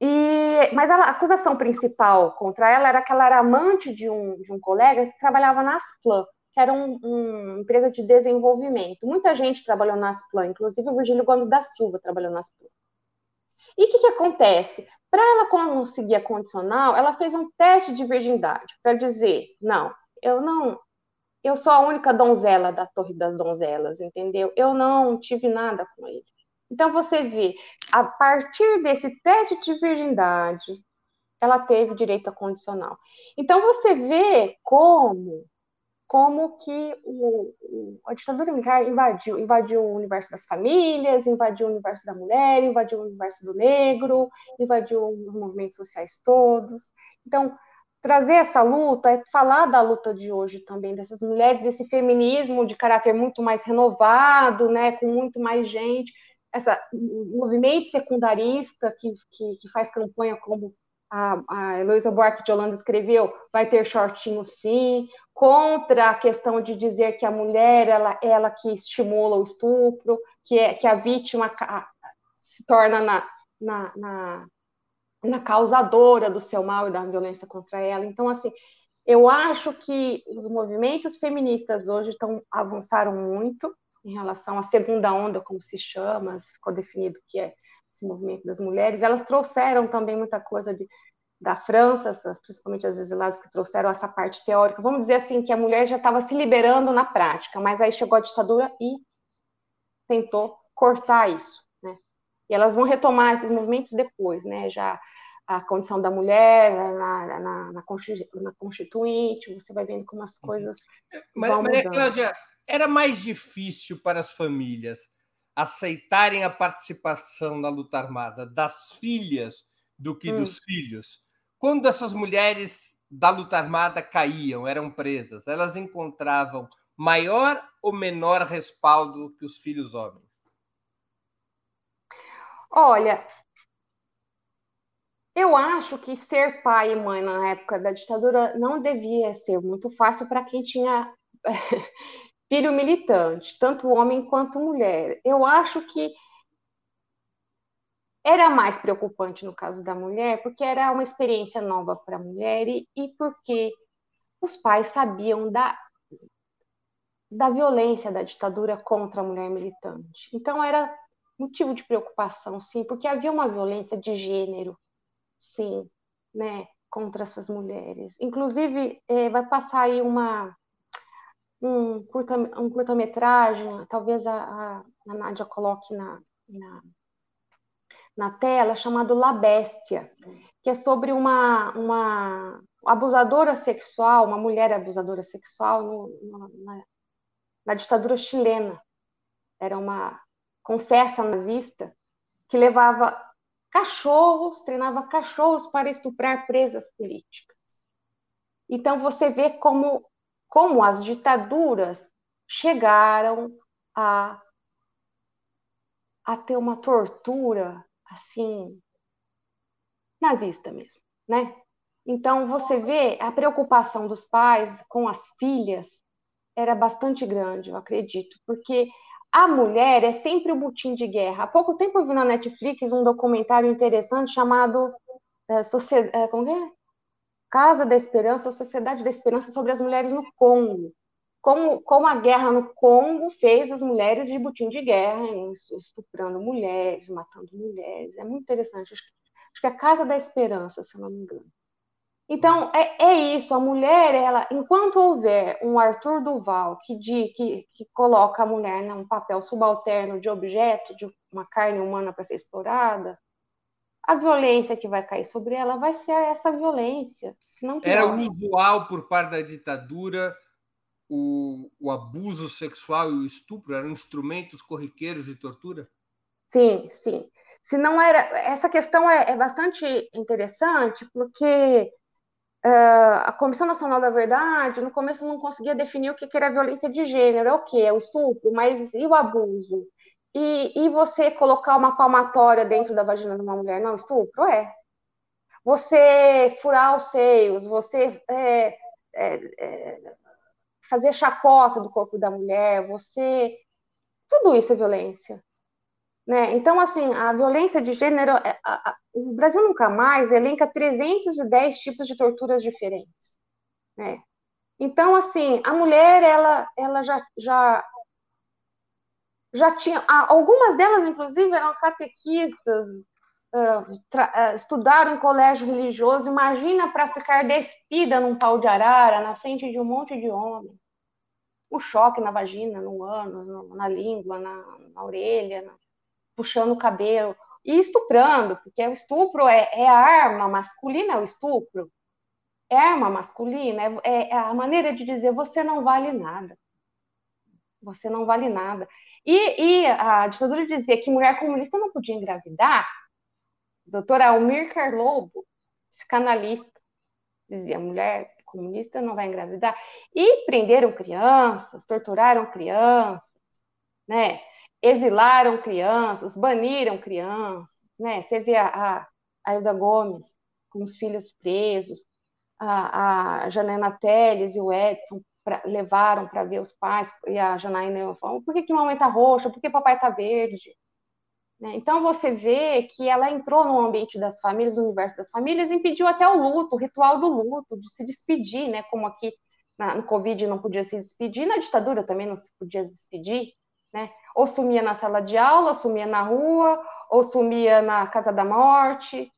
E, mas a acusação principal contra ela era que ela era amante de um, de um colega que trabalhava na Asplan, que era uma um, empresa de desenvolvimento. Muita gente trabalhou na Asplan, inclusive o Virgílio Gomes da Silva trabalhou na Asplan. E o que, que acontece? Para ela conseguir a condicional, ela fez um teste de virgindade para dizer: não, eu não, eu sou a única donzela da Torre das Donzelas, entendeu? Eu não tive nada com ele. Então você vê, a partir desse teste de virgindade, ela teve direito a condicional. Então você vê como como que o, a ditadura militar invadiu, invadiu o universo das famílias, invadiu o universo da mulher, invadiu o universo do negro, invadiu os movimentos sociais todos. Então, trazer essa luta é falar da luta de hoje também, dessas mulheres, desse feminismo de caráter muito mais renovado, né, com muito mais gente, essa movimento secundarista que, que, que faz campanha como a, a Heloísa Buarque de Holanda escreveu, vai ter shortinho sim, contra a questão de dizer que a mulher ela, ela que estimula o estupro, que, é, que a vítima se torna na, na, na, na causadora do seu mal e da violência contra ela. Então, assim, eu acho que os movimentos feministas hoje estão avançaram muito em relação à segunda onda, como se chama, ficou definido que é esse movimento das mulheres, elas trouxeram também muita coisa de, da França, principalmente as exiladas que trouxeram essa parte teórica. Vamos dizer assim que a mulher já estava se liberando na prática, mas aí chegou a ditadura e tentou cortar isso, né? E elas vão retomar esses movimentos depois, né? Já a condição da mulher na, na, na, constituinte, você vai vendo como as coisas vão Maria. Cláudia, era mais difícil para as famílias aceitarem a participação na luta armada das filhas do que hum. dos filhos. Quando essas mulheres da luta armada caíam, eram presas, elas encontravam maior ou menor respaldo que os filhos homens? Olha, eu acho que ser pai e mãe na época da ditadura não devia ser muito fácil para quem tinha filho militante, tanto homem quanto mulher. Eu acho que era mais preocupante no caso da mulher, porque era uma experiência nova para a mulher e, e porque os pais sabiam da, da violência da ditadura contra a mulher militante. Então era motivo de preocupação, sim, porque havia uma violência de gênero, sim, né, contra essas mulheres. Inclusive, eh, vai passar aí uma um curta um curta-metragem, talvez a, a, a Nádia coloque na, na, na, tela, chamado La Bestia, que é sobre uma, uma abusadora sexual, uma mulher abusadora sexual no, no, na, na ditadura chilena. Era uma confessa nazista que levava cachorros, treinava cachorros para estuprar presas políticas. Então você vê como como as ditaduras chegaram a, a ter uma tortura assim nazista mesmo, né? Então você vê a preocupação dos pais com as filhas era bastante grande, eu acredito, porque a mulher é sempre o butim de guerra. Há pouco tempo eu vi na Netflix um documentário interessante chamado é, é, como é? Casa da Esperança, Sociedade da Esperança sobre as mulheres no Congo. Como, como a guerra no Congo fez as mulheres de butim de guerra, estuprando mulheres, matando mulheres. É muito interessante. Acho que, acho que é a Casa da Esperança, se eu não me engano. Então, é, é isso, a mulher, ela, enquanto houver um Arthur Duval que, de, que, que coloca a mulher num papel subalterno de objeto, de uma carne humana para ser explorada, a violência que vai cair sobre ela vai ser essa violência. Era usual por parte da ditadura o, o abuso sexual e o estupro? Eram instrumentos corriqueiros de tortura? Sim, sim. Se não era, essa questão é, é bastante interessante porque Uh, a Comissão Nacional da Verdade, no começo não conseguia definir o que, que era violência de gênero, é o que? É o estupro, mas e o abuso? E, e você colocar uma palmatória dentro da vagina de uma mulher, não, estupro? É. Você furar os seios, você é, é, é, fazer chacota do corpo da mulher, você. Tudo isso é violência. Né? Então, assim, a violência de gênero, é, a, a, o Brasil nunca mais elenca 310 tipos de torturas diferentes. Né? Então, assim, a mulher, ela, ela já, já, já tinha, algumas delas, inclusive, eram catequistas, uh, uh, estudaram em colégio religioso, imagina para ficar despida num pau de arara, na frente de um monte de homens. O choque na vagina, no ânus, na língua, na, na orelha, na puxando o cabelo e estuprando, porque o estupro é, é a arma masculina, é o estupro. É arma masculina, é, é, a maneira de dizer você não vale nada. Você não vale nada. E, e a ditadura dizia que mulher comunista não podia engravidar. Doutora Almir Carlobo, psicanalista, dizia mulher comunista não vai engravidar. E prenderam crianças, torturaram crianças, né? exilaram crianças, baniram crianças, né? Você vê a, a Hilda Gomes com os filhos presos, a, a Janena Teles e o Edson pra, levaram para ver os pais, e a Janaína falou, por que, que mamãe está roxa? Por que papai está verde? Né? Então você vê que ela entrou no ambiente das famílias, no universo das famílias, impediu até o luto, o ritual do luto, de se despedir, né? Como aqui na, no Covid não podia se despedir, na ditadura também não se podia se despedir, né? Ou sumia na sala de aula, sumia na rua, ou sumia na casa da morte,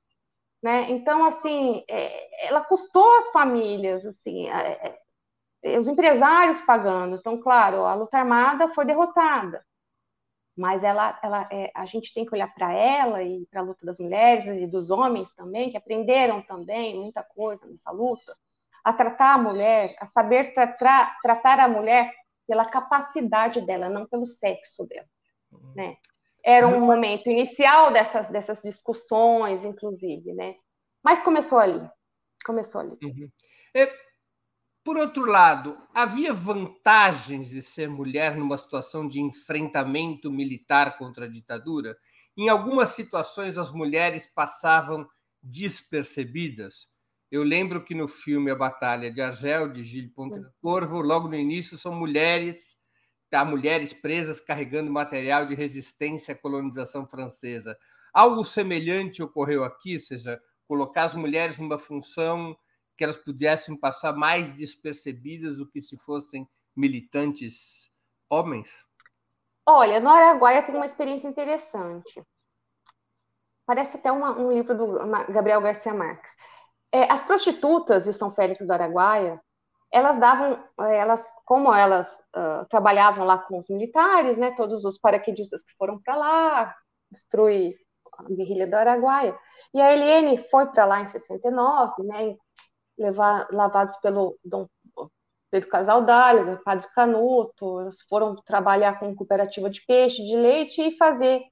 né? Então, assim, é, ela custou às famílias, assim, é, é, os empresários pagando. Então, claro, a luta armada foi derrotada, mas ela, ela, é, a gente tem que olhar para ela e para a luta das mulheres e dos homens também, que aprenderam também muita coisa nessa luta, a tratar a mulher, a saber tra tratar a mulher pela capacidade dela, não pelo sexo dela, uhum. né? Era um momento inicial dessas, dessas discussões, inclusive, né? Mas começou ali, começou ali. Uhum. É, por outro lado, havia vantagens de ser mulher numa situação de enfrentamento militar contra a ditadura? Em algumas situações, as mulheres passavam despercebidas. Eu lembro que no filme A Batalha de Argel, de Gilles Pontecorvo, logo no início são mulheres, tá, mulheres presas carregando material de resistência à colonização francesa. Algo semelhante ocorreu aqui, ou seja, colocar as mulheres numa função que elas pudessem passar mais despercebidas do que se fossem militantes homens? Olha, no Araguaia tem uma experiência interessante. Parece até uma, um livro do Gabriel Garcia Marques. É, as prostitutas de São Félix do Araguaia, elas davam, é, elas, como elas uh, trabalhavam lá com os militares, né, todos os paraquedistas que foram para lá, destruir a guerrilha do Araguaia. E a Eliane foi para lá em 69, né, levar, lavados pelo Dom Pedro Casaldáliga, Padre Canuto, eles foram trabalhar com cooperativa de peixe, de leite e fazer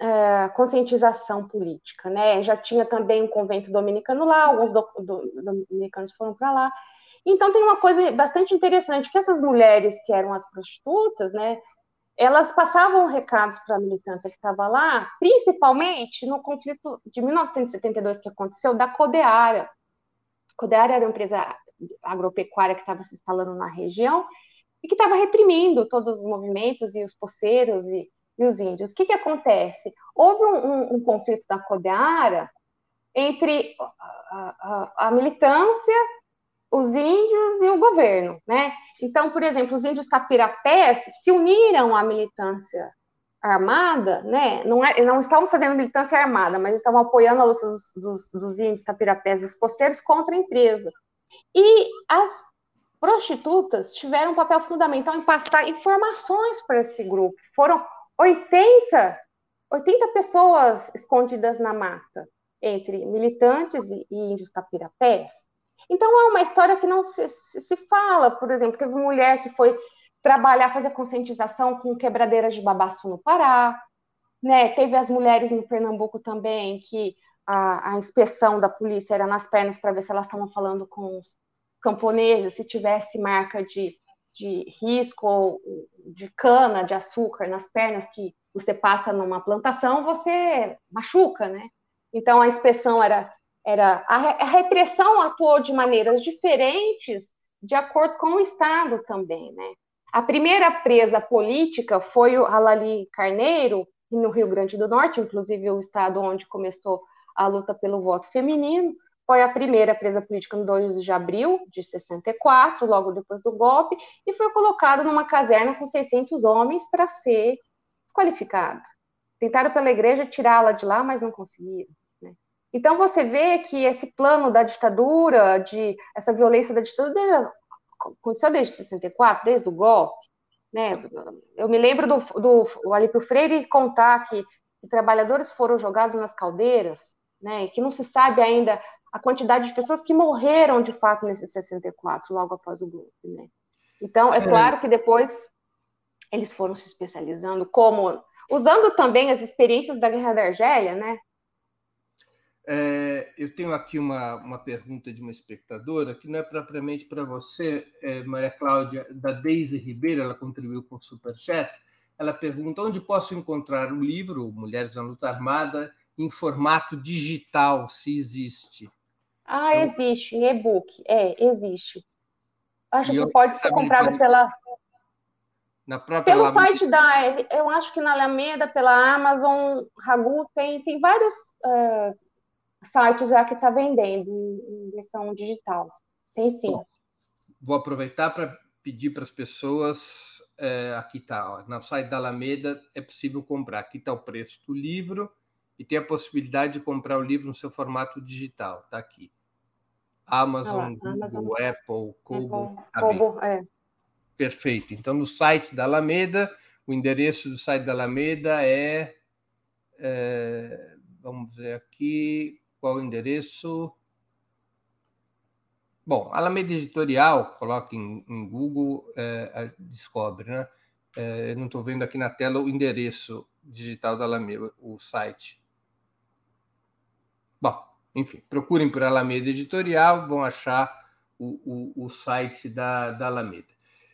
é, conscientização política, né? Já tinha também um convento dominicano lá, alguns do, do, dominicanos foram para lá. Então tem uma coisa bastante interessante que essas mulheres que eram as prostitutas, né? Elas passavam recados para a militância que estava lá, principalmente no conflito de 1972 que aconteceu da Codeara. Codeara era uma empresa agropecuária que estava se instalando na região e que estava reprimindo todos os movimentos e os poceiros e, e os índios. O que, que acontece? Houve um, um, um conflito da Codeara entre a, a, a, militância, os índios e o governo, né? Então, por exemplo, os índios capirapés se uniram à militância armada, né? Não, é, não estavam fazendo militância armada, mas estavam apoiando a luta dos, dos, dos índios capirapés e dos coceiros contra a empresa. E as prostitutas tiveram um papel fundamental em passar informações para esse grupo. Foram 80, 80 pessoas escondidas na mata, entre militantes e, e índios tapirapés. Então é uma história que não se, se, se fala, por exemplo, teve uma mulher que foi trabalhar, fazer conscientização com quebradeiras de babaço no Pará, né? Teve as mulheres em Pernambuco também que a, a inspeção da polícia era nas pernas para ver se elas estavam falando com os camponeses, se tivesse marca de, de risco ou de cana, de açúcar nas pernas que você passa numa plantação, você machuca, né? Então a inspeção era era a, repressão atuou de maneiras diferentes de acordo com o Estado também, né? A primeira presa política foi o Alali Carneiro, no Rio Grande do Norte, inclusive o estado onde começou a luta pelo voto feminino. Foi a primeira presa política no 2 de abril de 64, logo depois do golpe, e foi colocado numa caserna com 600 homens para ser desqualificada. Tentaram pela igreja tirá-la de lá, mas não conseguiram. Né? Então você vê que esse plano da ditadura, de essa violência da ditadura, aconteceu desde 64, desde o golpe. Né? Eu me lembro do, do Alípio Freire contar que, que trabalhadores foram jogados nas caldeiras, né? E que não se sabe ainda a quantidade de pessoas que morreram de fato nesse 64, logo após o golpe, né? Então, é, é claro que depois eles foram se especializando, como usando também as experiências da Guerra da Argélia, né? É, eu tenho aqui uma, uma pergunta de uma espectadora que não é propriamente para você, é, Maria Cláudia, da Deise Ribeiro, ela contribuiu com o Superchat. Ela pergunta onde posso encontrar o livro Mulheres na Luta Armada em formato digital, se existe. Ah, então, existe, em e-book. É, existe. Acho que pode ser comprado pela. Na própria Pelo Alameda. site da. Eu acho que na Alameda, pela Amazon, Ragu, tem, tem vários uh, sites já que está vendendo em versão digital. Tem sim. Bom, vou aproveitar para pedir para as pessoas. É, aqui está, no site da Alameda é possível comprar. Aqui está o preço do livro e tem a possibilidade de comprar o livro no seu formato digital. Está aqui. Amazon, ah, Google, Amazon. Apple, Kobo. Kobo é. Perfeito. Então, no site da Alameda, o endereço do site da Alameda é, é vamos ver aqui qual o endereço. Bom, Alameda Editorial, coloque em, em Google, é, descobre, né? É, eu não estou vendo aqui na tela o endereço digital da Alameda, o site. Bom, enfim, procurem por Alameda Editorial, vão achar o, o, o site da, da Alameda.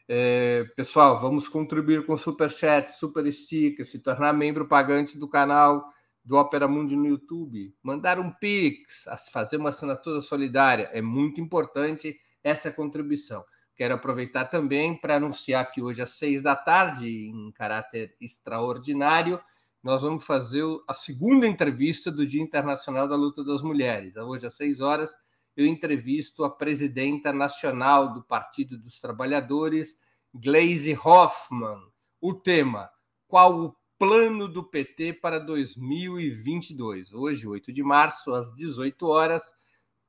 É, pessoal, vamos contribuir com super chat, super sticker, se tornar membro pagante do canal do Opera Mundi no YouTube, mandar um Pix, fazer uma assinatura solidária. É muito importante essa contribuição. Quero aproveitar também para anunciar que hoje às seis da tarde, em caráter extraordinário, nós vamos fazer a segunda entrevista do Dia Internacional da Luta das Mulheres. Hoje, às seis horas, eu entrevisto a presidenta nacional do Partido dos Trabalhadores, Gleisi Hoffmann. O tema: qual o plano do PT para 2022? Hoje, 8 de março, às 18 horas,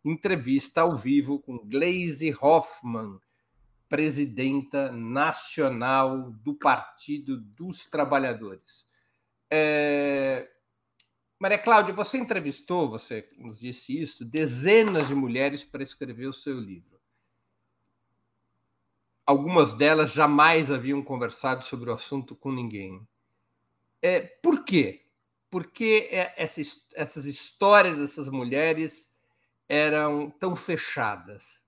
entrevista ao vivo com Gleisi Hoffmann, presidenta nacional do Partido dos Trabalhadores. É... Maria Cláudia, você entrevistou, você nos disse isso, dezenas de mulheres para escrever o seu livro. Algumas delas jamais haviam conversado sobre o assunto com ninguém. É, por quê? Porque é, essas, essas histórias dessas mulheres eram tão fechadas?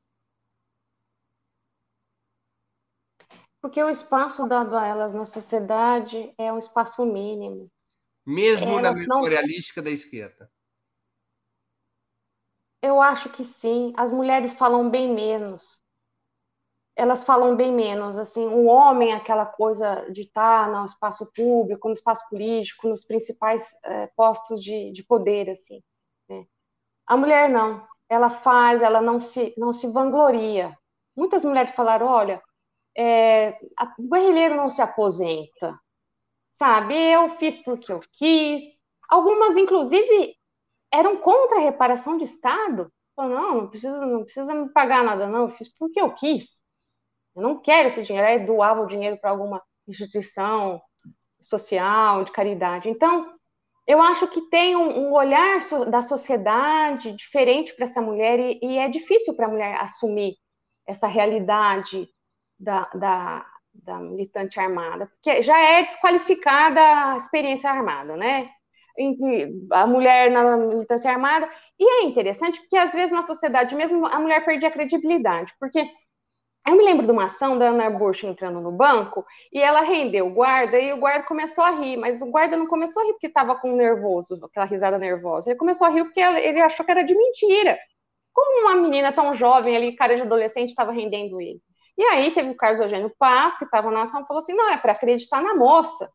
Porque o espaço dado a elas na sociedade é um espaço mínimo. Mesmo elas na memorialística não... da esquerda? Eu acho que sim. As mulheres falam bem menos. Elas falam bem menos, assim, o homem, aquela coisa de estar no espaço público, no espaço político, nos principais é, postos de, de, poder, assim, né? A mulher não, ela faz, ela não se, não se vangloria. Muitas mulheres falaram, olha, é, a, o guerrilheiro não se aposenta, sabe? Eu fiz porque eu quis. Algumas, inclusive, eram contra a reparação de Estado. Falaram, não, não precisa, não precisa me pagar nada, não, eu fiz porque eu quis. Eu não quero esse dinheiro, aí doava o dinheiro para alguma instituição social, de caridade. Então, eu acho que tem um, um olhar so, da sociedade diferente para essa mulher e, e é difícil para a mulher assumir essa realidade da, da, da, militante armada, porque já é desqualificada a experiência armada, né? A mulher na militância armada, e é interessante porque às vezes na sociedade mesmo a mulher perde a credibilidade, porque eu me lembro de uma ação da Ana Bush entrando no banco e ela rendeu o guarda e o guarda começou a rir, mas o guarda não começou a rir porque estava com nervoso, aquela risada nervosa. Ele começou a rir porque ele achou que era de mentira. Como uma menina tão jovem ali, cara de adolescente, estava rendendo ele. E aí teve o Carlos Eugênio Paz, que estava na ação, falou assim: não, é para acreditar na moça.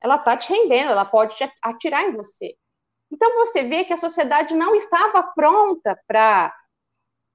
Ela está te rendendo, ela pode te atirar em você. Então você vê que a sociedade não estava pronta para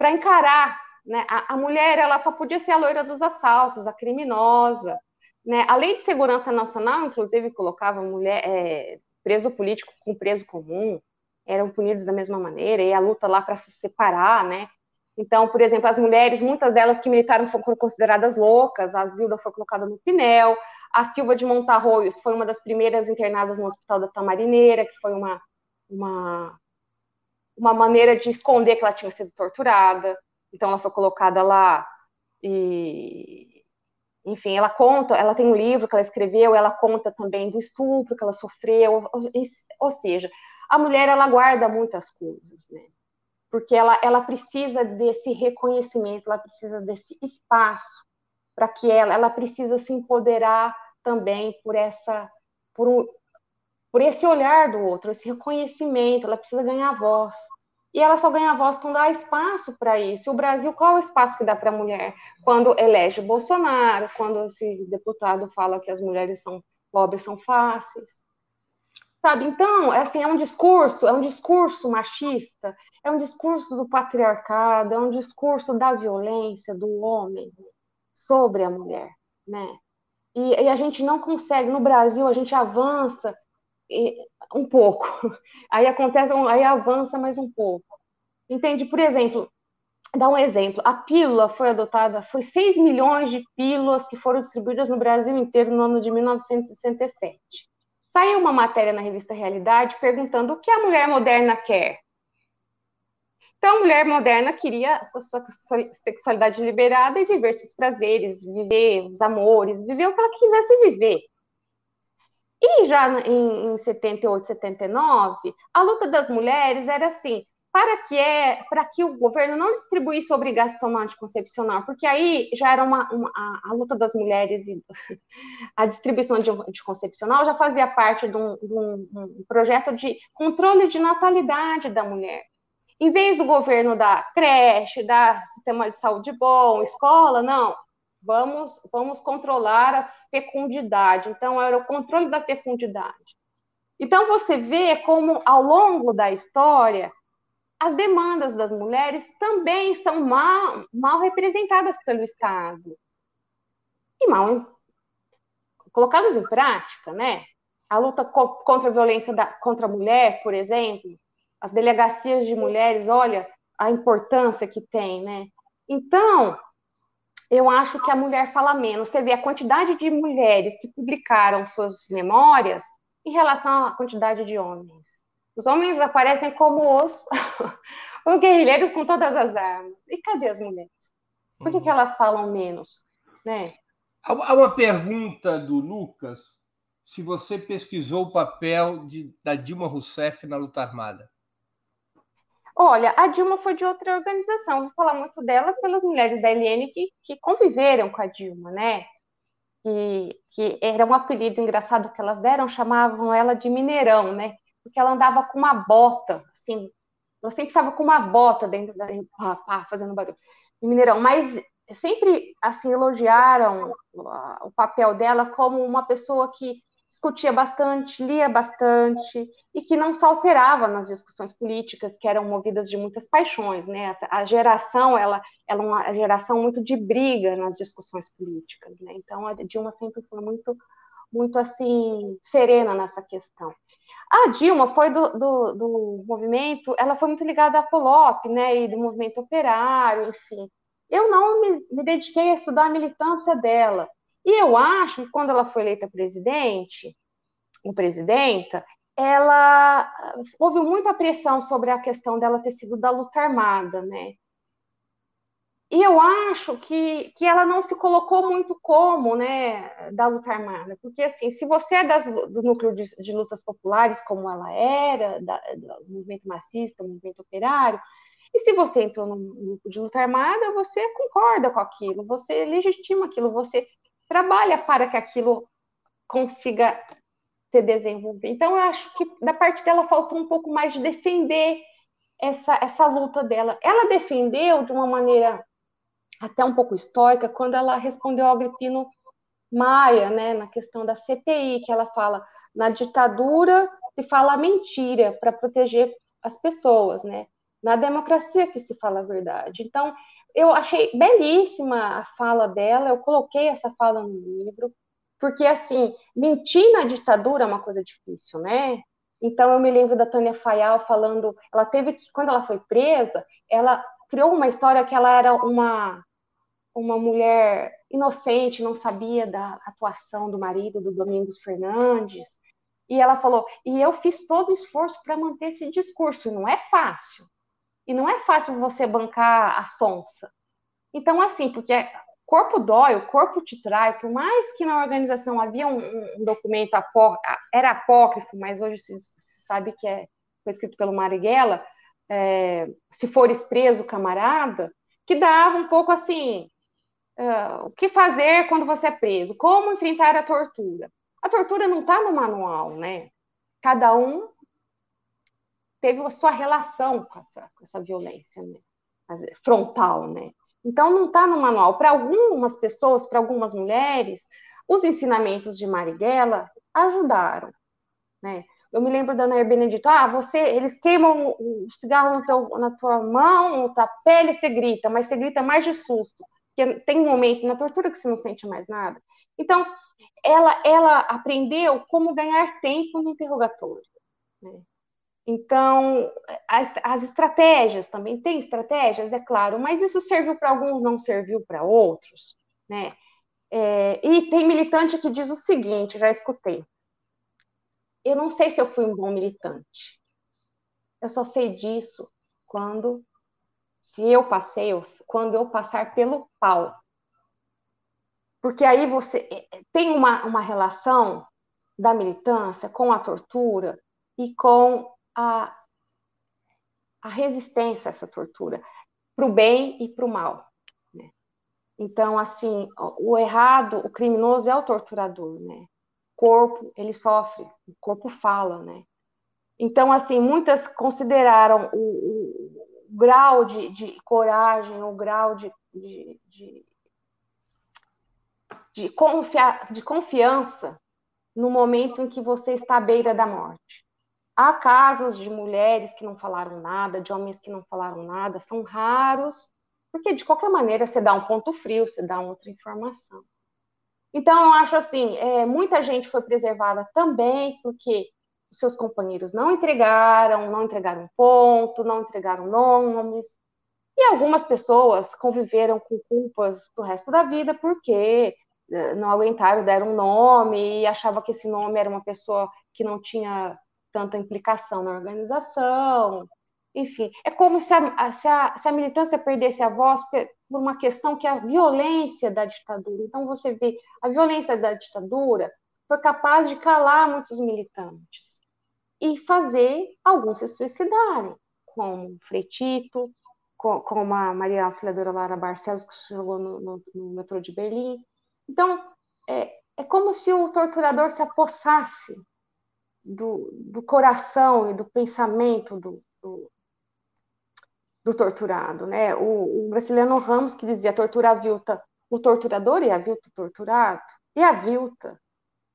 encarar né? A, a, mulher ela só podia ser a loira dos assaltos, a criminosa. Né? A lei de segurança nacional, inclusive, colocava mulher é, preso político com preso comum, eram punidos da mesma maneira, e a luta lá para se separar, né? Então, por exemplo, as mulheres, muitas delas que militaram foram consideradas loucas, a Zilda foi colocada no Pinel, a Silva de Montarroios foi uma das primeiras internadas no Hospital da Tamarineira, que foi uma, uma, uma maneira de esconder que ela tinha sido torturada. Então ela foi colocada lá e enfim, ela conta, ela tem um livro que ela escreveu, ela conta também do estupro que ela sofreu, ou seja, a mulher ela guarda muitas coisas, né? Porque ela, ela precisa desse reconhecimento, ela precisa desse espaço para que ela, ela precisa se empoderar também por essa, por, um, por esse olhar do outro, esse reconhecimento, ela precisa ganhar voz e ela só ganha voz quando há espaço para isso. O Brasil, qual é o espaço que dá para a mulher? Quando elege Bolsonaro, quando esse deputado fala que as mulheres são pobres, são fáceis. Sabe? Então, é assim, é um discurso, é um discurso machista, é um discurso do patriarcado, é um discurso da violência do homem sobre a mulher, né? E, e a gente não consegue, no Brasil, a gente avança um pouco. Aí acontece, aí avança mais um pouco. Entende? Por exemplo, dá um exemplo. A pílula foi adotada, foi 6 milhões de pílulas que foram distribuídas no Brasil inteiro no ano de 1967. Saiu uma matéria na revista Realidade perguntando o que a mulher moderna quer. Então, a mulher moderna queria sua sexualidade liberada e viver seus prazeres, viver os amores, viver o que ela quisesse viver. E já em, em 78, 79, a luta das mulheres era assim, para que é para que o governo não distribuísse tomar anticoncepcional, porque aí já era uma, uma a, a, luta das mulheres e a distribuição de anticoncepcional já fazia parte de um, de um, um projeto de controle de natalidade da mulher. Em vez do governo dar creche, dar sistema de saúde bom, escola, não, vamos, vamos controlar a fecundidade. Então, era o controle da fecundidade. Então, você vê como, ao longo da história, as demandas das mulheres também são mal, mal representadas pelo Estado. E mal colocadas em prática, né? A luta contra a violência da, contra a mulher, por exemplo, as delegacias de mulheres, olha a importância que tem, né? Então, eu acho que a mulher fala menos. Você vê a quantidade de mulheres que publicaram suas memórias em relação à quantidade de homens. Os homens aparecem como os, os guerrilheiros com todas as armas. E cadê as mulheres? Por que, uhum. que elas falam menos? Né? Há uma pergunta do Lucas se você pesquisou o papel de, da Dilma Rousseff na luta armada. Olha, a Dilma foi de outra organização. Vou falar muito dela pelas mulheres da LN que, que conviveram com a Dilma, né? Que, que era um apelido engraçado que elas deram, chamavam ela de Mineirão, né? Porque ela andava com uma bota, assim, ela sempre estava com uma bota dentro da pá, pá, fazendo barulho. Mineirão, mas sempre assim elogiaram o papel dela como uma pessoa que discutia bastante, lia bastante e que não se alterava nas discussões políticas que eram movidas de muitas paixões, né? A geração, ela, ela é uma geração muito de briga nas discussões políticas, né? Então a Dilma sempre foi muito, muito assim serena nessa questão. A Dilma foi do, do, do movimento, ela foi muito ligada à Polop, né? E do movimento operário, enfim. Eu não me, me dediquei a estudar a militância dela e eu acho que quando ela foi eleita presidente, ou presidenta, ela houve muita pressão sobre a questão dela ter sido da luta armada, né? E eu acho que, que ela não se colocou muito como, né, da luta armada, porque assim, se você é das, do núcleo de, de lutas populares, como ela era, da, do movimento marxista, movimento operário, e se você entrou num grupo de luta armada, você concorda com aquilo, você legitima aquilo, você trabalha para que aquilo consiga se desenvolver. Então, eu acho que da parte dela faltou um pouco mais de defender essa, essa luta dela. Ela defendeu de uma maneira até um pouco histórica quando ela respondeu ao Agripino Maia, né, na questão da CPI, que ela fala na ditadura se fala mentira para proteger as pessoas, né? Na democracia que se fala a verdade. Então, eu achei belíssima a fala dela, eu coloquei essa fala no livro, porque, assim, mentir na ditadura é uma coisa difícil, né? Então, eu me lembro da Tânia Fayal falando, ela teve que, quando ela foi presa, ela criou uma história que ela era uma, uma mulher inocente, não sabia da atuação do marido, do Domingos Fernandes, e ela falou, e eu fiz todo o esforço para manter esse discurso, não é fácil, e não é fácil você bancar a sonsa. Então, assim, porque corpo dói, o corpo te trai, por mais que na organização havia um, um documento apó, era apócrifo, mas hoje se, se, sabe que é, foi escrito pelo Marighella, é, se fores preso, camarada, que dava um pouco assim, uh, o que fazer quando você é preso, como enfrentar a tortura. A tortura não está no manual, né? Cada um teve a sua relação com essa, com essa violência né? frontal, né? Então não está no manual. Para algumas pessoas, para algumas mulheres, os ensinamentos de Marighella ajudaram, né? Eu me lembro da Nair Benedito, ah, você, eles queimam o cigarro teu, na tua mão, na tua pele, você grita, mas você grita mais de susto, porque tem um momento na tortura que você não sente mais nada. Então, ela, ela aprendeu como ganhar tempo no interrogatório. Né? Então, as, as, estratégias também tem estratégias, é claro, mas isso serviu para alguns, não serviu para outros, né? É, e tem militante que diz o seguinte, já escutei. Eu não sei se eu fui um bom militante. Eu só sei disso quando, se eu passei, quando eu passar pelo pau. Porque aí você é, é, tem uma, uma relação da militância com a tortura e com a, a resistência a essa tortura, para o bem e para o mal. Né? Então, assim, o errado, o criminoso é o torturador, né? O corpo, ele sofre, o corpo fala, né? Então, assim, muitas consideraram o, o, o grau de, de, coragem, o grau de, de, de, de, confia, de confiança no momento em que você está à beira da morte. Há casos de mulheres que não falaram nada, de homens que não falaram nada, são raros, porque de qualquer maneira você dá um ponto frio, você dá outra informação. Então, eu acho assim, é, muita gente foi preservada também porque os seus companheiros não entregaram, não entregaram ponto, não entregaram nomes, e algumas pessoas conviveram com culpas pro resto da vida porque eh, não aguentaram, deram um nome e achava que esse nome era uma pessoa que não tinha tanta implicação na organização. Enfim, é como se a, se a, se a militância perdesse a voz por uma questão que é a violência da ditadura. Então, você vê, a violência da ditadura foi capaz de calar muitos militantes e fazer alguns se suicidarem, como Fretito, como a Maria Auxiliadora Lara Barcelos, que chegou no, no, no metrô de Berlim. Então, é, é como se o torturador se apossasse do, do coração e do pensamento do, do, do torturado, né? O, o Ramos que dizia tortura avilta o torturador e a avilta o torturado, e a.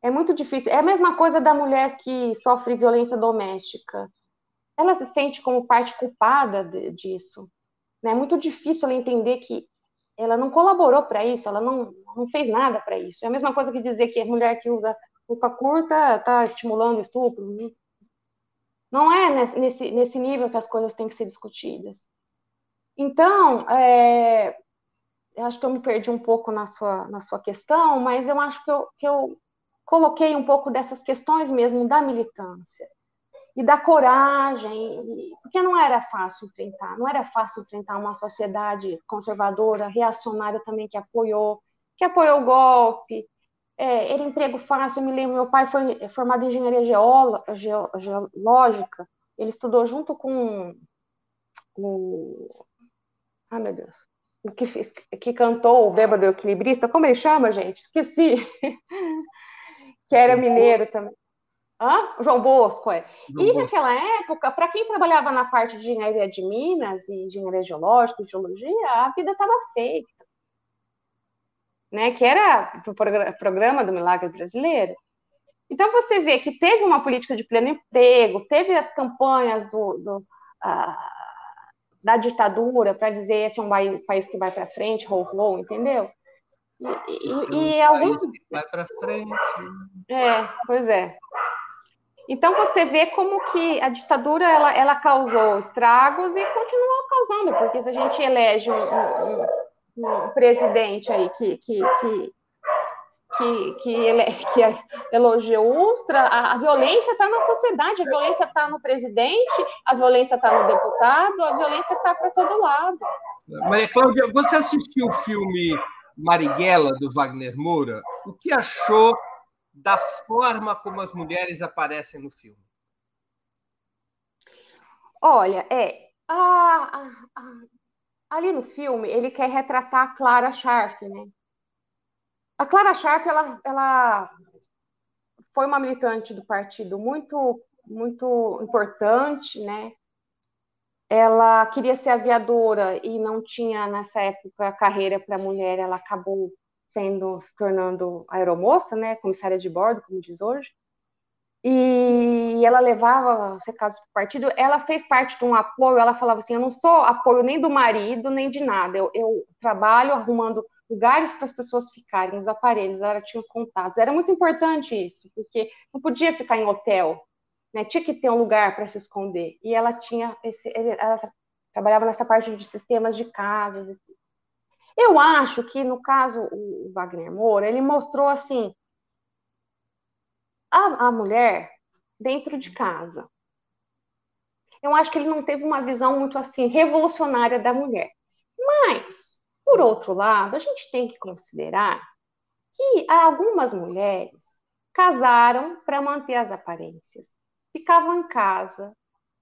É muito difícil. É a mesma coisa da mulher que sofre violência doméstica. Ela se sente como parte culpada de, disso. Né? É muito difícil ela entender que ela não colaborou para isso, ela não, não fez nada para isso. É a mesma coisa que dizer que a mulher que usa roupa curta está estimulando o estupro. Não é nesse, nesse nível que as coisas têm que ser discutidas. Então, é, eu acho que eu me perdi um pouco na sua, na sua questão, mas eu acho que eu, que eu coloquei um pouco dessas questões mesmo da militância e da coragem, porque não era fácil enfrentar, não era fácil enfrentar uma sociedade conservadora, reacionária também que apoiou, que apoiou o golpe, é, era emprego fácil, eu me lembro, meu pai foi formado em engenharia geológica, ele estudou junto com o... Ah, meu Deus. O que, fez, que cantou o Bêbado Equilibrista, como ele chama, gente? Esqueci. que era mineiro também. Hã? João Bosco, é. João e Bosco. naquela época, para quem trabalhava na parte de engenharia de Minas e engenharia geológica geologia, a vida estava feita. Né? Que era o programa do Milagre Brasileiro. Então, você vê que teve uma política de pleno emprego, teve as campanhas do, do uh, da ditadura para dizer esse é um país que vai para frente, rolou, entendeu? E, e, e alguns. Vai para frente. É, pois é. Então você vê como que a ditadura ela, ela causou estragos e continua causando, porque se a gente elege um, um, um presidente aí que, que, que, que, que, ele, que elogia o Ustra, a, a violência está na sociedade, a violência está no presidente, a violência está no deputado, a violência está para todo lado. Maria Cláudia, você assistiu o filme Marighella, do Wagner Moura? O que achou da forma como as mulheres aparecem no filme? Olha, é. A, a, ali no filme, ele quer retratar a Clara Sharp, né? A Clara Sharp, ela, ela foi uma militante do partido muito, muito importante, né? Ela queria ser aviadora e não tinha nessa época carreira para mulher, ela acabou sendo se tornando aeromoça, né, comissária de bordo, como diz hoje. E ela levava os recados para o partido. Ela fez parte de um apoio. Ela falava assim: Eu não sou apoio nem do marido, nem de nada. Eu, eu trabalho arrumando lugares para as pessoas ficarem, os aparelhos. Ela tinha contatos. Era muito importante isso, porque não podia ficar em hotel. Né? Tinha que ter um lugar para se esconder. E ela tinha esse. Ela trabalhava nessa parte de sistemas de casas. Eu acho que, no caso, o Wagner Moura, ele mostrou assim a, mulher dentro de casa. Eu acho que ele não teve uma visão muito assim revolucionária da mulher. Mas, por outro lado, a gente tem que considerar que algumas mulheres casaram para manter as aparências, ficavam em casa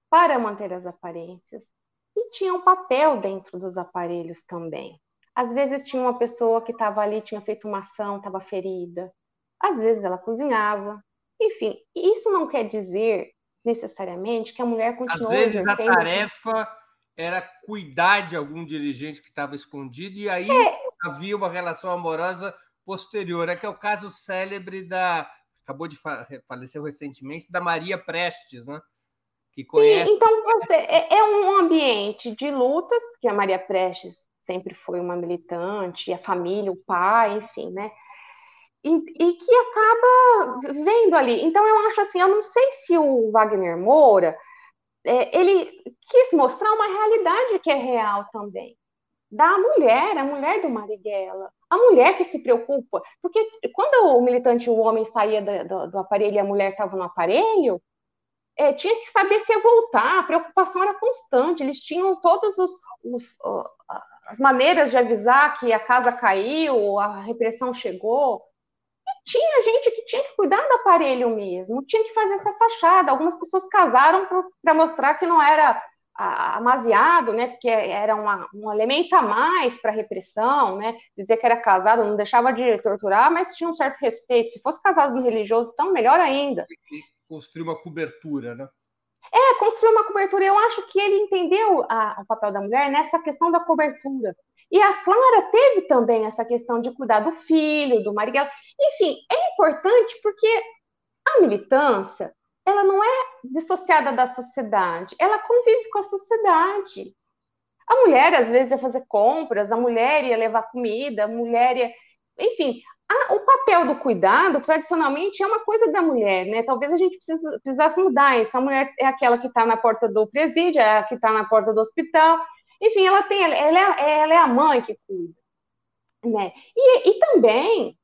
para manter as aparências e tinham papel dentro dos aparelhos também. Às vezes tinha uma pessoa que estava ali, tinha feito uma ação, estava ferida. Às vezes ela cozinhava. Enfim, isso não quer dizer necessariamente que a mulher continuou Às vezes a tarefa era cuidar de algum dirigente que estava escondido e aí é... havia uma relação amorosa posterior. É que é o caso célebre da acabou de falecer recentemente da Maria Prestes, né? Que conhece... Sim, então você é, é um ambiente de lutas, porque a Maria Prestes sempre foi uma militante, a família, o pai, enfim, né? E, e, que acaba vendo ali. Então, eu acho assim, eu não sei se o Wagner Moura, é, ele quis mostrar uma realidade que é real também, da mulher, a mulher do Marighella, a mulher que se preocupa, porque quando o militante, o homem saía do, do, do aparelho e a mulher estava no aparelho, é, tinha que saber se ia voltar, a preocupação era constante, eles tinham os as maneiras de avisar que a casa caiu, a repressão chegou. Tinha gente que tinha que cuidar do aparelho mesmo, tinha que fazer essa fachada. Algumas pessoas casaram para mostrar que não era amaziado, né, porque era uma, um elemento a mais para a repressão, né, dizer que era casado não deixava de torturar, mas tinha um certo respeito. Se fosse casado no religioso, então melhor ainda. Construir uma cobertura, né? É, construir uma cobertura. Eu acho que ele entendeu a, o papel da mulher nessa questão da cobertura. E a Clara teve também essa questão de cuidar do filho, do marido. Enfim, é importante porque a militância, ela não é dissociada da sociedade, ela convive com a sociedade. A mulher, às vezes, ia fazer compras, a mulher ia levar comida, a mulher ia. Enfim, a, o papel do cuidado, tradicionalmente, é uma coisa da mulher, né? Talvez a gente precisa, precisasse mudar isso. A mulher é aquela que está na porta do presídio, é a que está na porta do hospital. Enfim, ela tem, ela é, ela é a mãe que cuida. Né? E, e também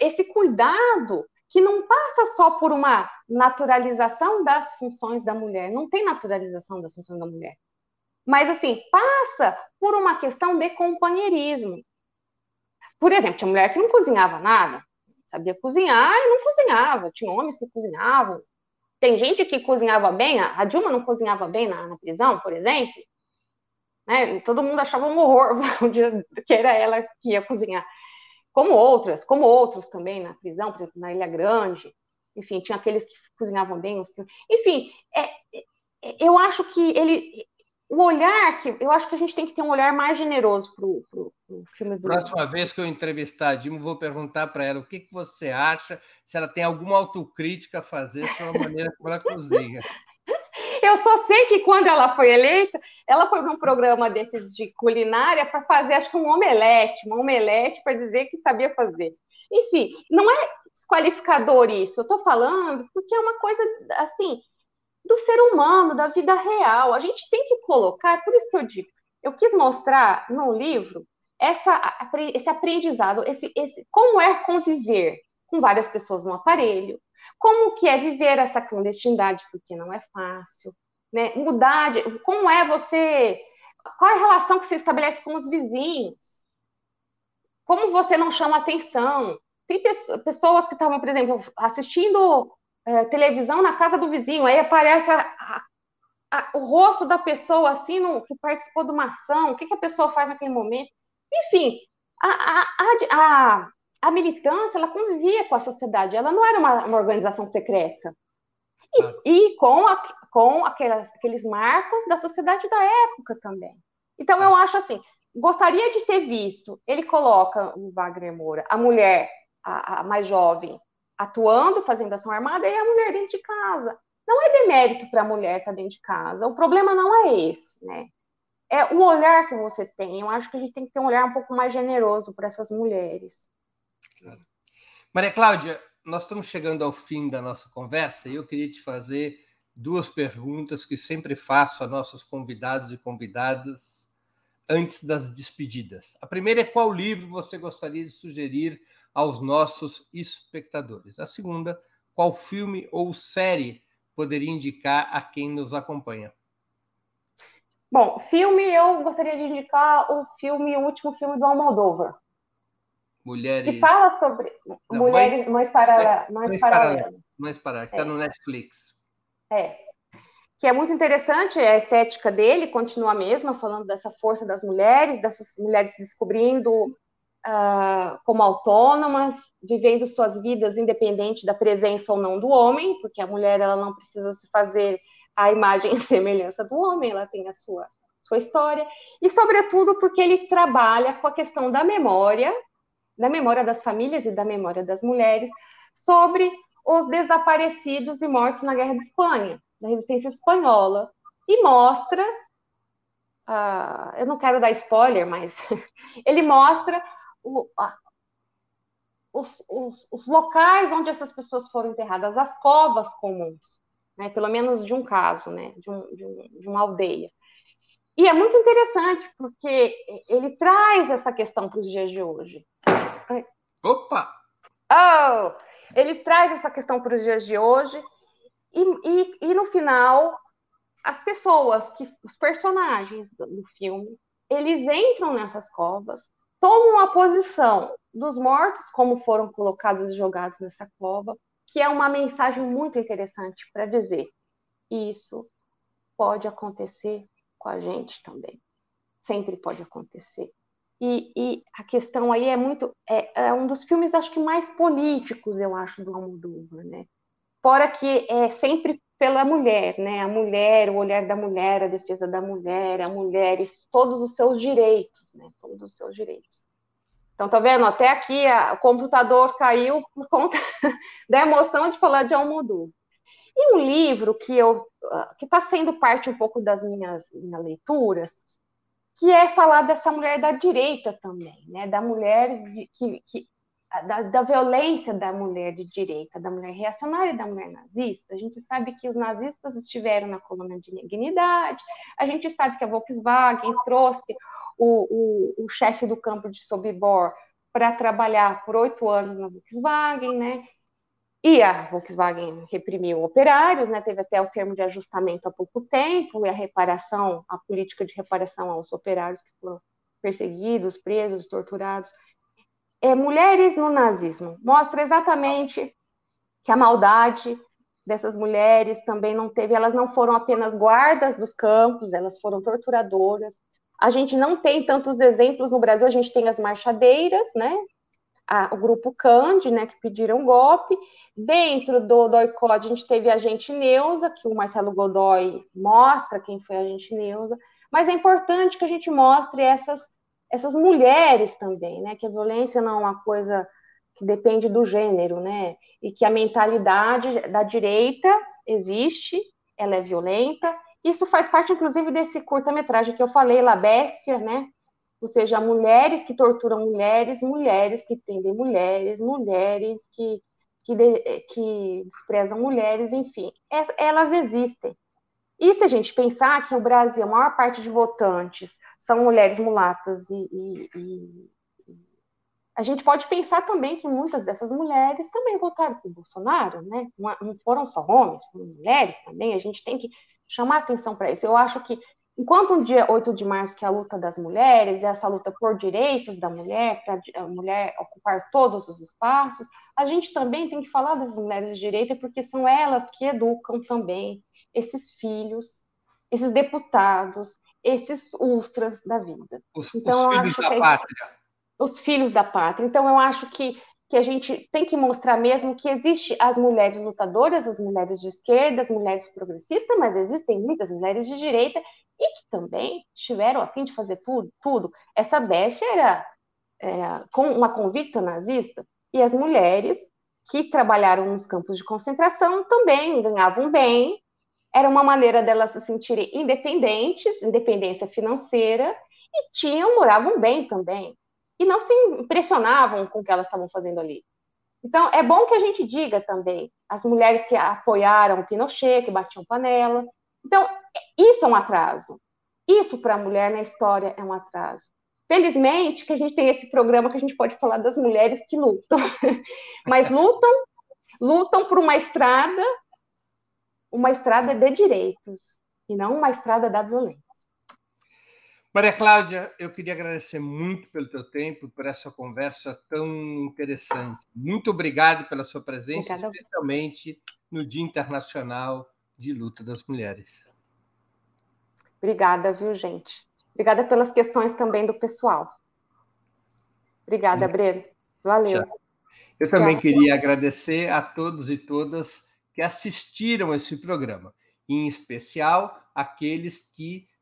esse cuidado que não passa só por uma naturalização das funções da mulher, não tem naturalização das funções da mulher. Mas, assim, passa por uma questão de companheirismo. Por exemplo, tinha mulher que não cozinhava nada, sabia cozinhar e não cozinhava. Tinha homens que cozinhavam. Tem gente que cozinhava bem, a Dilma não cozinhava bem na, na prisão, por exemplo. Né? Todo mundo achava um horror que era ela que ia cozinhar. Como outras, como outros também na prisão, por exemplo, na Ilha Grande. Enfim, tinha aqueles que cozinhavam bem. Enfim, é, é, eu acho que ele, o olhar que eu acho que a gente tem que ter um olhar mais generoso para o filme do. Próxima vez que eu entrevistar a Dilma, vou perguntar para ela o que, que você acha, se ela tem alguma autocrítica a fazer sobre a maneira como ela cozinha. Eu só sei que quando ela foi eleita, ela foi num programa desses de culinária para fazer, acho que um omelete, um omelete para dizer que sabia fazer. Enfim, não é desqualificador isso. Eu estou falando porque é uma coisa assim do ser humano, da vida real. A gente tem que colocar, por isso que eu digo, eu quis mostrar no livro essa, esse aprendizado, esse, esse, como é conviver com várias pessoas no aparelho, como que é viver essa clandestinidade, porque não é fácil, né? Mudar, de, como é você, qual é a relação que você estabelece com os vizinhos, como você não chama atenção. Tem pessoas que estavam, por exemplo, assistindo é, televisão na casa do vizinho, aí aparece a, a, a, o rosto da pessoa assim, no, que participou de uma ação, o que, que a pessoa faz naquele momento. Enfim, a, a, militância, ela convivia com a sociedade, ela não era uma, uma organização secreta. E, ah. e com, com aquelas, aqueles marcos da sociedade da época também. Então, eu acho assim, gostaria de ter visto, ele coloca o Wagner Moura, a mulher, a, a mais jovem, atuando, fazendo ação armada, e a mulher dentro de casa. Não é demérito para a mulher estar tá dentro de casa. O problema não é esse, né? É o olhar que você tem. Eu acho que a gente tem que ter um olhar um pouco mais generoso para essas mulheres. Maria Cláudia, nós estamos chegando ao fim da nossa conversa e eu queria te fazer duas perguntas que sempre faço a nossos convidados e convidadas antes das despedidas. A primeira é qual livro você gostaria de sugerir aos nossos espectadores. A segunda, qual filme ou série poderia indicar a quem nos acompanha? Bom, filme, eu gostaria de indicar o filme, o último filme do Almodóvar. Mulheres. Que fala sobre Não, mulheres, mães, para, mães, mães paralelas. Mães paralelas, que está é. no Netflix. É. Que é muito interessante, a estética dele continua a mesma, falando dessa força das mulheres, dessas mulheres se descobrindo uh, como autônomas, vivendo suas vidas independente da presença ou não do homem, porque a mulher ela não precisa se fazer a imagem e semelhança do homem, ela tem a sua, sua história, e sobretudo porque ele trabalha com a questão da memória, da memória das famílias e da memória das mulheres, sobre os desaparecidos e mortos na Guerra de Espanha, da resistência espanhola, e mostra Uh, eu não quero dar spoiler, mas ele mostra o, a, os, os, os, locais onde essas pessoas foram enterradas, as covas comuns, né, pelo menos de um caso, né, de, um, de, um, de uma aldeia. E é muito interessante, porque ele traz essa questão para os dias de hoje. Opa! Oh! Ele traz essa questão para os dias de hoje, e, e, e no final, as pessoas, que os personagens do, do filme, eles entram nessas covas, tomam a posição dos mortos, como foram colocados e jogados nessa cova, que é uma mensagem muito interessante para dizer: isso pode acontecer com a gente também. Sempre pode acontecer. E, e a questão aí é muito. É, é, um dos filmes, acho que mais políticos, eu acho, do Almodóvar, né? Fora que é sempre pela mulher, né? A mulher, o olhar da mulher, a defesa da mulher, a mulher, todos os seus direitos, né? Todos os seus direitos. Então, tá vendo? Até aqui a, o computador caiu por conta da emoção de falar de Almodóvar. E um livro que eu ah, que está sendo parte um pouco das minhas, minhas leituras, que é falar dessa mulher da direita também, né? Da mulher que, que da, da, violência da mulher de direita, da mulher reacionária e da mulher nazista. A gente sabe que os nazistas estiveram na coluna de dignidade, a gente sabe que a Volkswagen trouxe o, o, o chefe do campo de Sobibor para trabalhar por oito anos na Volkswagen, né? E a Volkswagen reprimiu operários, né? Teve até o termo de ajustamento há pouco tempo, e a reparação, a política de reparação aos operários que foram perseguidos, presos, torturados é, Mulheres no Nazismo mostra exatamente que a maldade dessas mulheres também não teve, elas não foram apenas guardas dos campos, elas foram torturadoras. A gente não tem tantos exemplos no Brasil, a gente tem as marchadeiras, né? A, o grupo Cande, né, que pediram golpe. Dentro do DOICOD, a gente teve a gente Neuza, que o Marcelo Godoy mostra quem foi a gente Neuza. Mas é importante que a gente mostre essas essas mulheres também, né? Que a violência não é uma coisa que depende do gênero, né? E que a mentalidade da direita existe, ela é violenta. Isso faz parte, inclusive, desse curta-metragem que eu falei, La Bestia, né? Ou seja, mulheres que torturam mulheres, mulheres que tendem mulheres, mulheres que, que, de, que desprezam mulheres, enfim, elas existem. E se a gente pensar que o Brasil, a maior parte de votantes são mulheres mulatas e, e, e, a gente pode pensar também que muitas dessas mulheres também votaram por Bolsonaro, né? Não foram só homens, foram mulheres também. A gente tem que chamar atenção para isso. Eu acho que enquanto um dia 8 de março que é a luta das mulheres, essa luta por direitos da mulher, para a mulher ocupar todos os espaços, a gente também tem que falar das mulheres de direita porque são elas que educam também esses filhos, esses deputados, esses ultras da vida. Os, então, os filhos da pátria. Os filhos da pátria. Então, eu acho que, que a gente tem que mostrar mesmo que existe as mulheres lutadoras, as mulheres de esquerda, as mulheres progressistas, mas existem muitas mulheres de direita e que também estiveram a fim de fazer tudo. tudo. Essa bestia era é, com uma convicta nazista e as mulheres que trabalharam nos campos de concentração também ganhavam bem, era uma maneira delas se sentirem independentes, independência financeira, e tinham, moravam bem também. E não se impressionavam com o que elas estavam fazendo ali. Então, é bom que a gente diga também as mulheres que apoiaram o Pinochet, que batiam panela. Então, isso é um atraso. Isso, para a mulher na história, é um atraso. Felizmente que a gente tem esse programa que a gente pode falar das mulheres que lutam. Mas lutam, lutam por uma estrada uma estrada de direitos e não uma estrada da violência. Maria Cláudia, eu queria agradecer muito pelo teu tempo, por essa conversa tão interessante. Muito obrigado pela sua presença, Obrigada. especialmente no Dia Internacional de Luta das Mulheres. Obrigada, viu, gente? Obrigada pelas questões também do pessoal. Obrigada, Breno. Valeu. Tchau. Eu também Tchau. queria agradecer a todos e todas que assistiram esse programa, em especial aqueles que